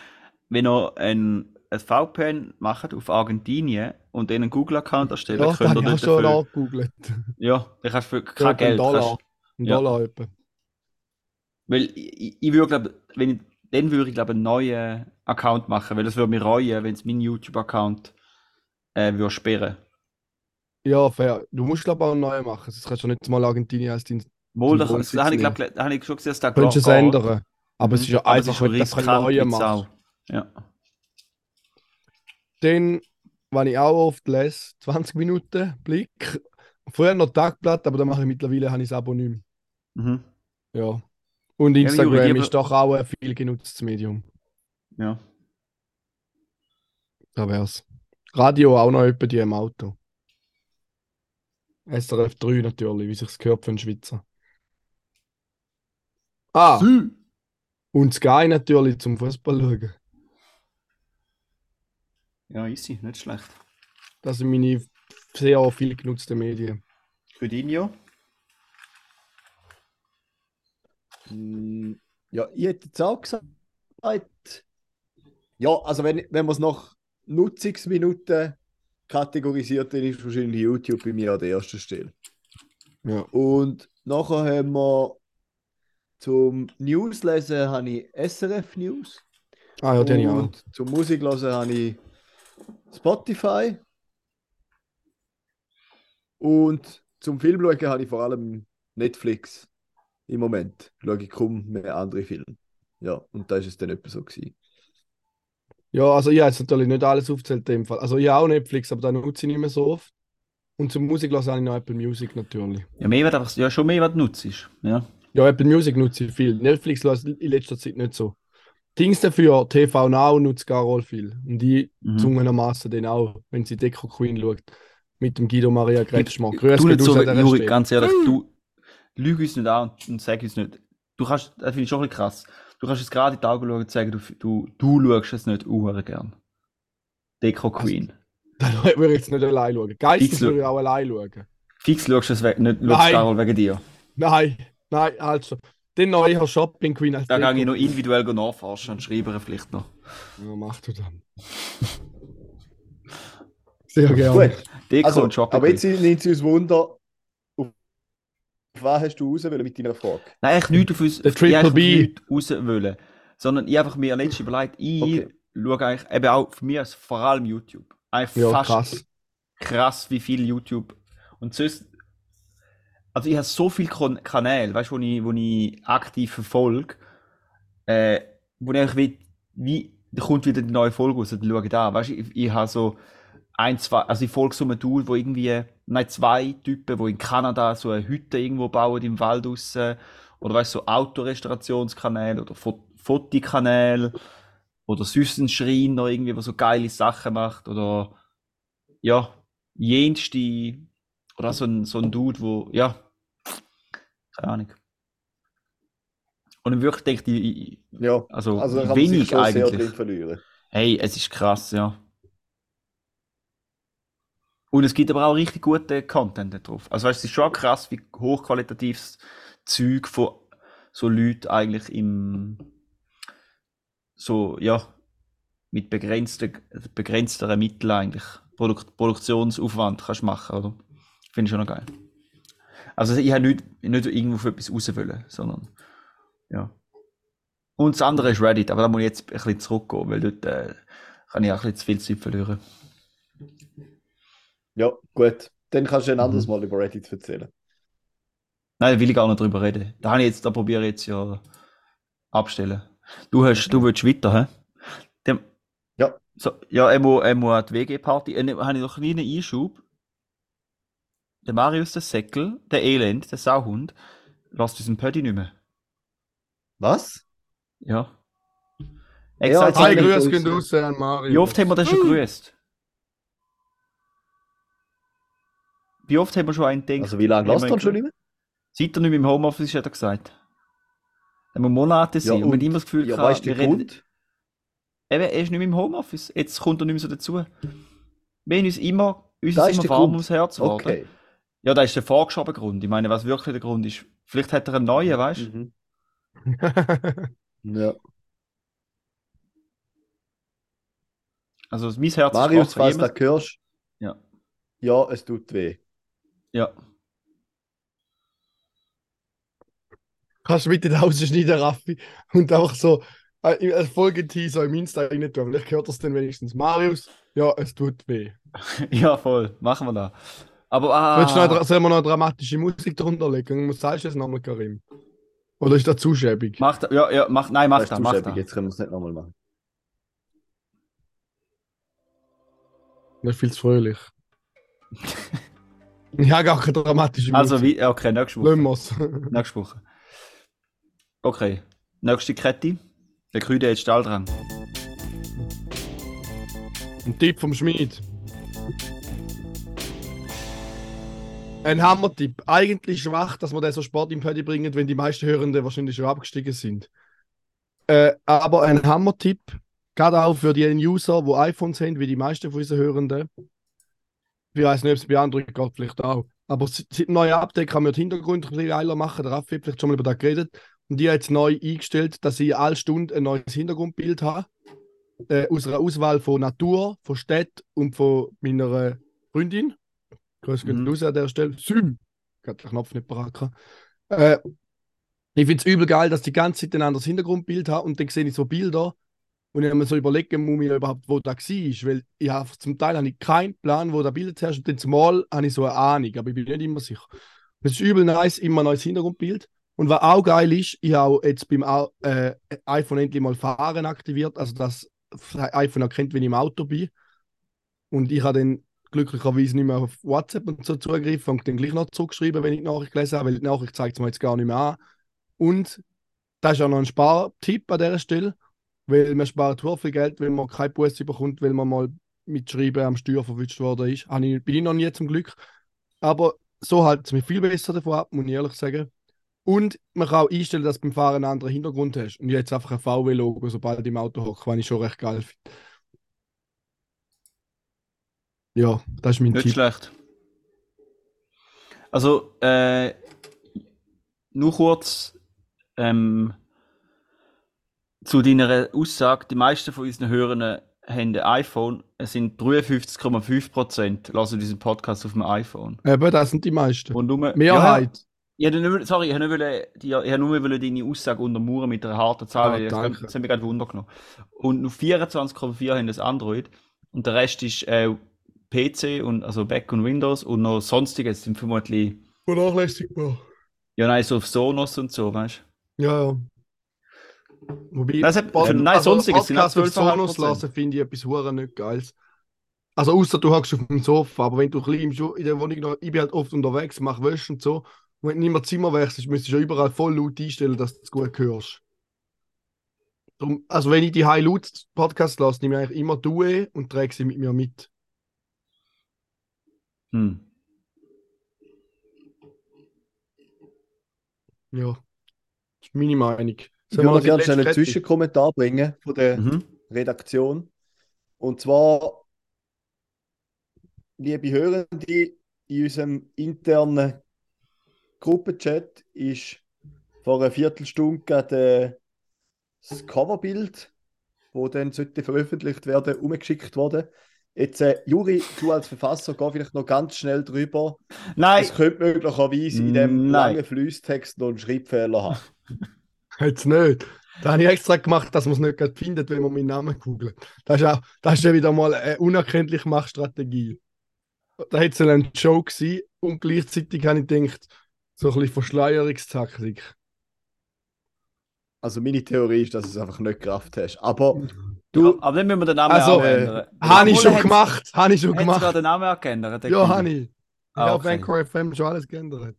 wenn ihr ein, ein VPN macht auf Argentinien und einen Google-Account erstellen, Ja, könnt ihr ich schon dafür, nachgegoogelt. ja, dann kannst du für Ja, kein Geld, Ein Dollar. kannst, Ein Ja. Dollar etwa. weil ich, ich würde glaube, wenn ich, dann würde ich glaube einen neuen Account machen, weil das würde mich reuen, wenn es meinen YouTube-Account äh, würde sperren. Ja, fair. Du musst, glaube ich, auch neuen machen. Sonst kannst du nicht mal Argentinien als dein. Wohl, da, habe ich, glaub, da habe ich schon gesehen, dass da Könntest du es ändern. Aber es ist ja einen riskant neuen wie machst. Sau. Ja. Dann, wenn ich auch oft lese, 20 Minuten Blick. Früher noch Tagblatt, aber da mache ich mittlerweile habe ich das Abo nicht mehr. Mhm. Ja. Und Juri, Instagram die- ist doch auch ein viel genutztes Medium. ja. Da wär's. Radio auch noch etwa die im Auto. SRF 3 natürlich, wie sich's gehört für einen Schweizer. Ah, und Sky natürlich zum Fußball schauen. Ja, easy, nicht schlecht. Das sind meine sehr viel genutzten Medien. Coutinho? Mm, Ja, ich hätte jetzt auch gesagt, ja, also wenn, wenn man es nach Nutzungsminuten kategorisiert, dann ist wahrscheinlich YouTube bei mir an der ersten Stelle. Ja. Und nachher haben wir zum News lesen habe ich SRF News. Ah ja, den ja. Und zum Musik hören habe ich Spotify. Und zum Film schauen habe ich vor allem Netflix im Moment. Schaue ich kaum mehr andere Filme. Ja, und da ist es dann etwa so gewesen. Ja, also ich habe jetzt natürlich nicht alles aufgezählt in dem Fall. Also ich habe auch Netflix, aber da nutze ich nicht mehr so oft. Und zum Musik habe ich noch Apple Music natürlich. Ja, mehr, einfach, ja, schon mehr, was du nutzt. Ja. Ja, Apple Music nutze ich viel. Netflix höre ich in letzter Zeit nicht so. Dings dafür, TV Now nutzt Carol viel. Und die Mhm. zungenermaßen dann auch, wenn sie Deco Queen schaut. Mit dem Guido Maria Kretschmer. Grüß du nicht so, Juri, ganz ehrlich, du lüg uns nicht an und, und sag uns nicht. Du kannst, das finde ich schon ein bisschen krass. Du kannst jetzt gerade in die Augen schauen und sagen, du, du, du schaust es nicht uhr gern. Deco Queen. Da würde ich jetzt nicht allein schauen. Geistens Fix- würde ich auch allein schauen. Fix schaust du es nicht, schaust Nein. Carol wegen dir. Nein, nein, also. Den eher Shopping Queen als Da gehe ich noch individuell nachforschen und schreibe vielleicht noch. Ja, mach du dann. Sehr gerne. Gut, Deko also, und Shopping. aber jetzt nimmt sie uns Wunder, was hast du raus wollen mit deiner Frage? Nein, eigentlich nicht auf uns. Der ich Triple B. raus wollen. Sondern ich einfach mir letztens überlegt, ich Okay. schaue eigentlich, eben auch für mich ist vor allem YouTube. Eigentlich Ja, fast krass. krass, wie viel YouTube. Und sonst, also ich habe so viele Kon Kanäle, weißt du, wo ich, wo ich aktiv verfolge, äh, wo ich eigentlich wie, wie, da kommt wieder die neue Folge raus, dann schaue ich da, weißt du, ich, ich habe so ein, zwei, also ich folge so einem Dude, wo irgendwie, nein, zwei Typen, wo in Kanada so eine Hütte irgendwo bauen im Wald raus, oder weißt du, so Autorestaurationskanäle oder Fot Fotokanäle, oder süßen ein Schreiner irgendwie, der so geile Sachen macht, oder ja, jenste, oder so ein, so ein Dude, wo, ja, keine Ahnung. Und ich wirklich denke, ich, Ja, also, also wenig eigentlich. Hey, es ist krass, ja. Und es gibt aber auch richtig guten Content da drauf. Also weißt, es ist schon krass, wie hochqualitatives Zeug von so Leuten eigentlich im so, ja, mit begrenzten, begrenzteren Mitteln eigentlich Produk Produktionsaufwand kannst machen, oder? Finde ich schon noch geil. Also ich habe nicht, nicht irgendwo für etwas raus wollen, sondern ja. Und das andere ist Reddit, aber da muss ich jetzt ein bisschen zurückgehen, weil dort äh, kann ich auch ein bisschen zu viel Zeit verlieren. Ja, gut. Dann kannst du ein Mhm. anderes Mal über Reddit erzählen. Nein, da will ich gar nicht drüber reden. Da, habe ich jetzt, da probiere ich jetzt ja abstellen. Du hast, du willst weiter, hä? Dem, Ja. So, ja, er muss, er muss an die WG-Party. Äh, ne, habe ich noch einen kleinen Einschub. Der Marius, der Säckel, der Elend, der Sauhund, lässt unseren Pödi nicht mehr. Was? Ja. Ja, Hi, sie- Grüß. Grüße gehen raus an Mario. wie oft haben wir den schon gegrüßt? Wie oft haben wir schon einen gedacht? Also wie lange wir du schon nicht mehr? Seit er nicht mehr im Homeoffice ist, hat er gesagt. Da haben wir Monate sein. und, wir haben immer das Gefühl, ja, gehabt, weißt du wir den reden-? Eben, er ist nicht mehr im Homeoffice. Jetzt kommt er nicht mehr so dazu. Wir haben uns immer, uns ist immer warm Grund. ums Herz geworden. Okay. Ja, da ist der vorgeschobene Grund. Ich meine, was wirklich der Grund ist. Vielleicht hat er einen neuen, weißt du? Mhm. Ja. Also mein Herz Marius, ist falls du das hörst. Ja. Ja, es tut weh. Ja. Kannst du bitte da rausschneiden, Raffi? Und einfach so äh, als Folgeteaser im Insta rein tun. Vielleicht hört das dann wenigstens. Marius, ja, es tut weh. ja, voll. Machen wir da. Aber Willst du noch, ah, sollen wir noch dramatische Musik drunter legen? Sagst du jetzt nochmal, Karim? Oder ist das zu schäbig? mach da, ja, ja, mach, nein, mach Das ist da, mach schäbig, da. Jetzt können wir es nicht nochmal machen. Das ist viel zu fröhlich. ich habe gar keine dramatische Musik. Also, wie, okay, nächste Woche. Es. Nächste Woche. Okay. Nächste Kette. Der Krüde hat Stahldrang. Ein Tipp vom Schmied. Ein Hammer-Tipp. Eigentlich schwach, dass wir den so Sport im Paddy bringen, wenn die meisten Hörenden wahrscheinlich schon abgestiegen sind. Äh, aber ein Hammer-Tipp, gerade auch für die User, die iPhones haben, wie die meisten von unseren Hörenden. Ich weiß nicht, ob es bei Android geht, vielleicht auch. Aber seit dem neuen Update kann man den Hintergrund ein bisschen geiler machen. Der Raffi hat vielleicht schon mal über das geredet. Und die hat jetzt neu eingestellt, dass ich alle Stunde ein neues Hintergrundbild habe äh, aus einer Auswahl von Natur, von Städten und von meiner Freundin. Grüß Mhm. mhm. raus an der Stelle. Sim! Ich hab den Knopf nicht parat. Äh, ich finde es übel geil, dass die ganze Zeit ein anderes Hintergrundbild habe und dann sehe ich so Bilder und ich habe mir so überlegen, muss ich überhaupt, wo das war. Weil ich habe zum Teil habe ich keinen Plan, wo das Bild herrscht und dann zumal habe ich so eine Ahnung, aber ich bin nicht immer sicher. Es ist übel nice, immer ein neues Hintergrundbild. Und was auch geil ist, ich habe jetzt beim äh, iPhone endlich mal Fahren aktiviert, also das iPhone erkennt, wenn ich im Auto bin. Und ich habe dann glücklicherweise nicht mehr auf WhatsApp und so zugegriffen und dann gleich noch zurückgeschrieben, wenn ich die Nachricht gelesen habe, weil die Nachricht zeigt es mir jetzt gar nicht mehr an. Und das ist auch noch ein Spartipp an dieser Stelle, weil man spart viel Geld, wenn man kein Bus bekommt, weil man mal mit Schreiben am Steuer verwünscht worden ist. Habe ich, bin ich noch nie zum Glück. Aber so hält es mich viel besser davon ab, muss ich ehrlich sagen. Und man kann auch einstellen, dass du beim Fahren einen anderen Hintergrund hast. Und jetzt einfach ein VW-Logo, sobald ich im Auto hocke, was ich schon recht geil finde. Ja, das ist mein Nicht Tipp. schlecht. Also, äh, nur kurz ähm, zu deiner Aussage. Die meisten von unseren Hörern haben ein iPhone. Es sind 53,5% lassen diesen Podcast auf dem iPhone. Eben, das sind die meisten. Und nur, Mehrheit. Ja, ich hätte nicht, sorry, ich hätte nicht wollen, ich hätte nur wollen deine Aussage untermauern mit einer harten Zahl. Ah, weil das, danke. das hat mich gerade Wunder genommen. Und nur 24,4 haben das Android. Und der Rest ist äh, PC, und, also Mac und Windows. Und noch sonstiges sind vermutlich, Vernachlässigbar. ja, nein, so auf Sonos und so, weißt du? Ja, ja. Wobei, Das hat- Pod- nein, sonstiges sind auch Podcast auf 12,5%. Sonos lassen, finde ich etwas hure nicht geiles. Also außer du hockst auf dem Sofa, aber wenn du ein bisschen im Schu- in der Wohnung noch, ich bin halt oft unterwegs, mache Wäsche und so, und wenn du nicht mehr Zimmer wechselst, müsstest du ja überall voll laut einstellen, dass du es gut hörst. Drum, also wenn ich die High Laut Podcast lasse, nehme ich eigentlich immer Due und trage sie mit mir mit. Hm. Ja. Das ist meine Meinung. Ich Sollen würde wir noch gerne schnell einen? Zwischenkommentar bringen von der Mhm. Redaktion. Und zwar, liebe Hörende, in unserem internen Gruppenchat ist vor einer Viertelstunde das Coverbild, das dann sollte veröffentlicht werden, umgeschickt worden. Jetzt, äh, Juri, du als Verfasser, geh vielleicht noch ganz schnell drüber. Nein, Es könnte möglicherweise in dem Nein. langen Fließtext noch einen Schreibfehler haben. Jetzt nicht. Da habe ich extra gemacht, dass man es nicht gerade findet, wenn man meinen Namen googelt. Das ist, auch, das ist ja wieder mal eine unerkenntlich Machstrategie. Da hätte es ein Joke sein und gleichzeitig habe ich gedacht, so ein bisschen Verschleierungstaktik. Also meine Theorie ist, dass du es einfach nicht gerafft hast. Aber du, du, aber dann müssen wir den Namen Also, auch ändern. Habe ich schon gemacht. Habe ich schon hat's sogar gemacht. den Namen auch geändert. der Ja, habe ich. Ich Ah, habe auf okay. Anchor FM schon alles geändert.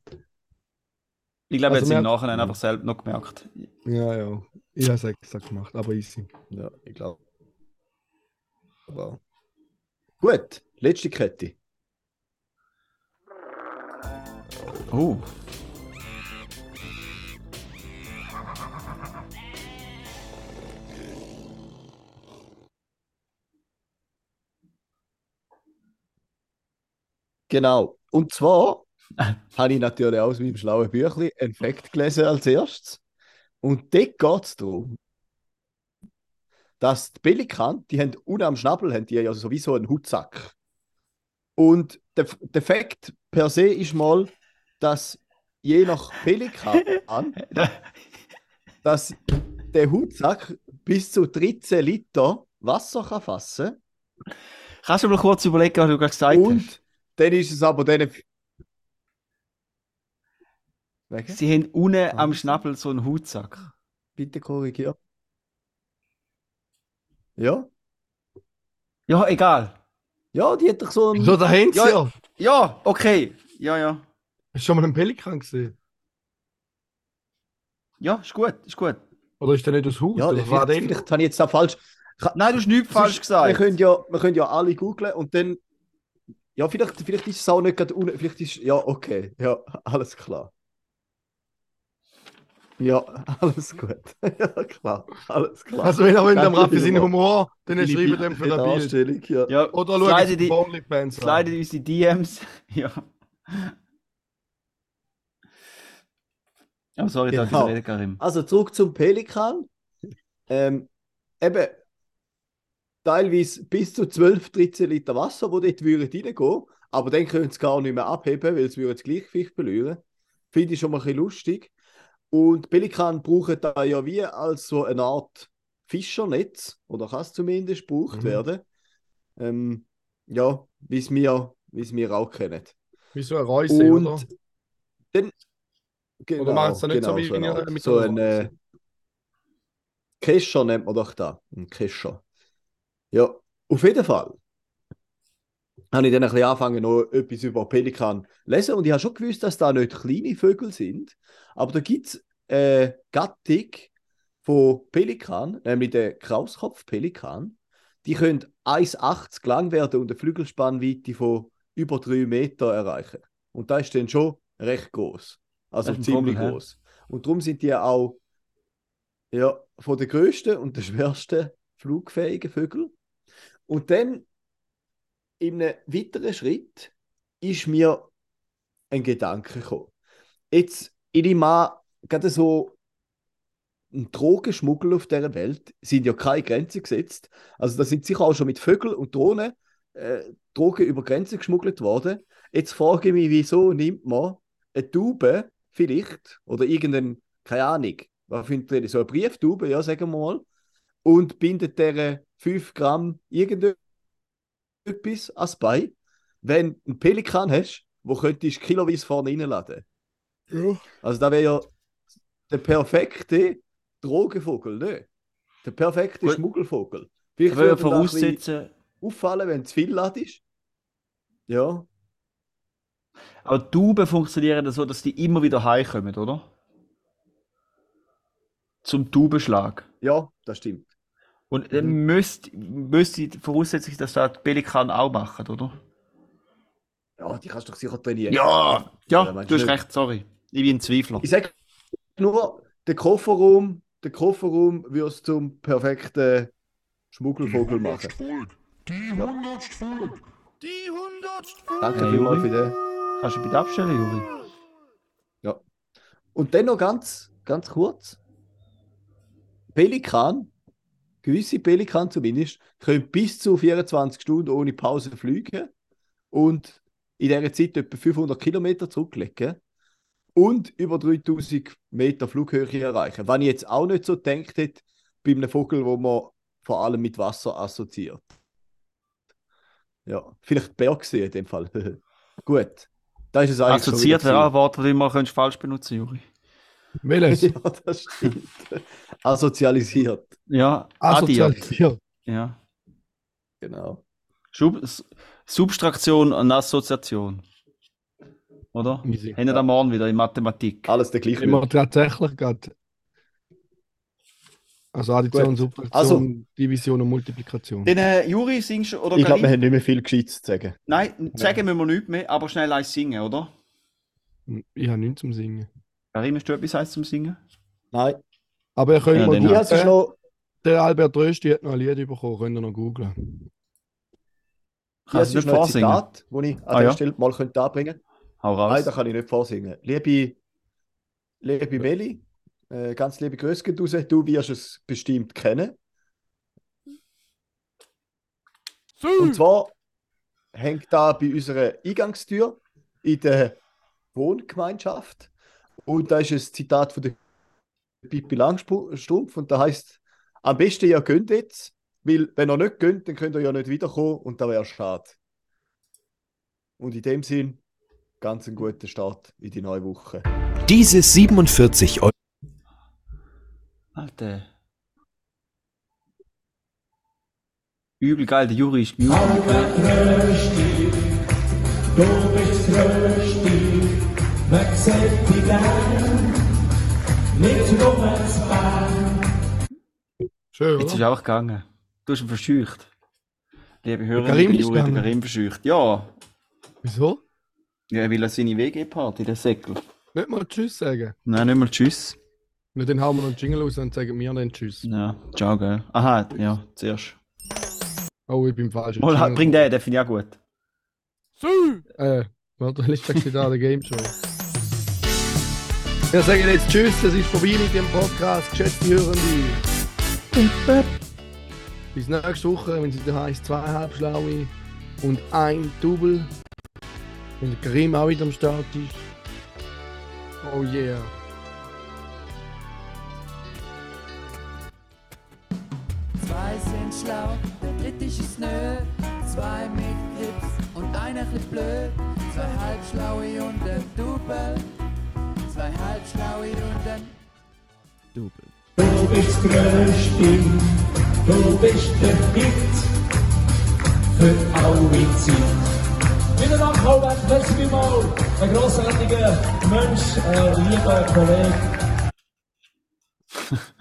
Ich glaube, Also jetzt im wir- Nachhinein einfach selbst noch gemerkt. Ja, ja. Ich habe es extra gemacht, aber easy. ja, ich glaube. Aber gut, letzte Kette. Oh. Genau. Und zwar habe ich natürlich aus meinem schlauen Büchlein einen Fakt gelesen als erstes. Und dort geht es darum, dass die Pelikan, die haben unten am Schnabel, haben die ja sowieso einen Hutsack. Und der, der Fakt per se ist mal, dass je nach Pelikan, dass der Hutsack bis zu 13 Liter Wasser kann fassen Kannst du mal kurz überlegen, was du gerade gesagt hast? Und dann ist es aber dann. Wegen? Sie haben unten am? Schnabel so einen Hutsack. Bitte korrigieren. Ja? Ja, egal. Ja, die hat doch so einen. So, da haben sie Ja, ja. Ja, okay. Ja, ja. Hast du schon mal einen Pelikan gesehen? Ja, ist gut, ist gut. Oder ist der nicht aus Haus? Ja, Oder war vielleicht, der vielleicht habe ich jetzt da falsch. Nein, du hast nichts falsch Wir gesagt. können, ja, wir können ja alle googlen und dann. Ja, vielleicht, vielleicht ist es auch nicht gerade unten. Vielleicht ist. Ja, okay. Ja, alles klar. Ja, alles gut. ja, klar. Alles klar. Also, wenn er mit dem Raffi seinen. Humor, dann schreibt er für das Bild. Darstellung, ja. Ja, Oder slide schau die- die OnlyFans Slide in unsere DMs. ja. Oh, sorry, darf ich Genau. reden, Karim? Also zurück zum Pelikan. Ähm, eben teilweise bis zu 12, 13 Liter Wasser, wo dort würden reingehen. Aber dann können sie gar nicht mehr abheben, weil sie würden das Gleichgewicht verlieren. Finde ich schon mal ein bisschen lustig. Und Pelikan brauchen da ja wie als so eine Art Fischernetz, oder kann es zumindest gebraucht Mhm. werden. Ähm, ja, wie es wir, es wir auch kennen. Wie so ein Reuse, Und oder? dann. Genau, Oder machen sie da nicht so genau, wie so in eine Art. So ein äh, Kescher nennt man doch da. Ein Kescher. Ja, auf jeden Fall. Habe ich dann ein bisschen angefangen, noch etwas über Pelikan lesen. Und ich habe schon gewusst, dass da nicht kleine Vögel sind. Aber da gibt es eine Gattung von Pelikan, nämlich der Krauskopf-Pelikan. Die können 1,80 lang werden und eine Flügelspannweite von über 3 Meter erreichen. Und das ist dann schon recht groß. Also ziemlich groß. Und darum sind die auch ja, von den größten und den schwersten flugfähigen Vögeln. Und dann in einem weiteren Schritt ist mir ein Gedanke gekommen. Jetzt, ich nehme an, gerade so ein Drogenschmuggel auf dieser Welt sind ja keine Grenzen gesetzt. Also da sind sicher auch schon mit Vögeln und Drohnen äh, Drogen über Grenzen geschmuggelt worden. Jetzt frage ich mich, wieso nimmt man eine Taube vielleicht oder irgendein, keine Ahnung, was findet ihr, so eine Brieftube, ja, sagen wir mal, und bindet der 5 Gramm irgendetwas ans Bein, wenn du einen Pelikan hast, wo könntest du kiloweise vorne reinladen. Ja. Also da wäre ja der perfekte Drogenvogel, ne? Der perfekte Gut. Schmuggelvogel. Ich Vielleicht würde voraussetzen, auffallen, wenn es viel ladest. Ja, aber Tauben funktionieren so, dass die immer wieder heimkommen, oder? Zum Taubenschlag. ja, das stimmt. Und dann Mhm. müsste, müsste die Voraussetzung, dass das Pelikan auch machen, oder? Ja, die kannst du doch sicher trainieren. Ja, ja, du hast recht, sorry. Ich bin ein Zweifler. Ich sage nur, der Kofferraum, der Kofferraum wirst zum perfekten Schmuggelvogel machen. Die hundertste Folge. Die hundertste Folge. Danke Hey, vielmals Juri. für den. Kannst du bitte abstellen, Juri? Und dann noch ganz, ganz kurz. Pelikan, gewisse Pelikan zumindest, können bis zu 24 Stunden ohne Pause fliegen und in dieser Zeit etwa 500 Kilometer zurücklegen und über 3000 Meter Flughöhe erreichen. Was ich jetzt auch nicht so gedacht hätte bei einem Vogel, wo man vor allem mit Wasser assoziiert. Ja, vielleicht Bergsee in dem Fall. Gut. Da ist es eigentlich Assoziiert wäre ein. Wort, das du immer falsch benutzen, Juri. Welches? Ja, das stimmt. Asozialisiert, Ja, addiert. Assozialisiert. Ja. genau. Schub Substraktion und Assoziation. Oder? Easy. Haben wir da morgen wieder in Mathematik. Alles der gleiche. Immer tatsächlich gerade. Also Addition, Gut. Subtraktion, Also- Division und Multiplikation. Den äh, Juri singst du, oder Ich glaube, wir haben nicht mehr viel Gescheites zu sagen. Nein, sagen müssen wir nichts mehr, aber schnell eins singen, oder? Ich habe nichts zum Singen. Karim, hast du etwas heiß zum Singen? Nein. Aber ihr könnt Ja, mal googeln. habe es noch. Der Albert Rösti hat noch ein Lied bekommen, könnt ihr noch googeln. Kannst du Das ist nicht noch ein vorsingen? Zitat, das ich an Ah, der ja. Stelle mal könnte anbringen Hau Nein, raus. da kann ich nicht vorsingen. Liebe, liebe Meli, äh, ganz liebe Grüße raus. Du wirst es bestimmt kennen. Und zwar hängt da bei unserer Eingangstür in der Wohngemeinschaft. Und da ist ein Zitat von der Pippi Langstrumpf und da heißt: Am besten ihr gönnt jetzt, weil wenn ihr nicht gönnt, dann könnt ihr ja nicht wiederkommen und da wäre schade. Und in dem Sinn, ganz einen guten Start in die neue Woche. Diese 47 Euro. Alter. Übel geil, der Juri ist gemutet. Schön, Jetzt ist er einfach gegangen. Du hast ihn verscheucht. Liebe Hörer, Karim den gegangen. Karim verscheucht. Ja, Wieso? ja weil er seine WG-Party, der Säckel. Nicht mal Tschüss sagen. Nein, nicht mal Tschüss. Nur dann hauen wir noch einen Jingle raus und sagen mir dann Tschüss. Ja, ciao, gell. Aha, ja, zuerst. Oh, ich bin falsch. Mal, bring den, den finde ich auch gut. Äh, warte, das da der Game Show? Wir sagen jetzt Tschüss, es ist vorbei mit dem Podcast, geschätzte Hörende. Bis nächste Woche, wenn es wieder heißt, zwei Halbschlaue und ein Double. Wenn der Karim auch wieder am Start ist. Oh yeah. Zwei sind schlau, der dritte ist nö. Zwei mit Grips und einer chli blöd. Zwei halbschlaue und ein Double zwei halbschlaue Hunden. Du bist. Du bist Röstin, du bist der Hit für alle Zeit. Vielen Dank, Robert, merci mal Ein grossartiger Mensch, äh, lieber Kollege.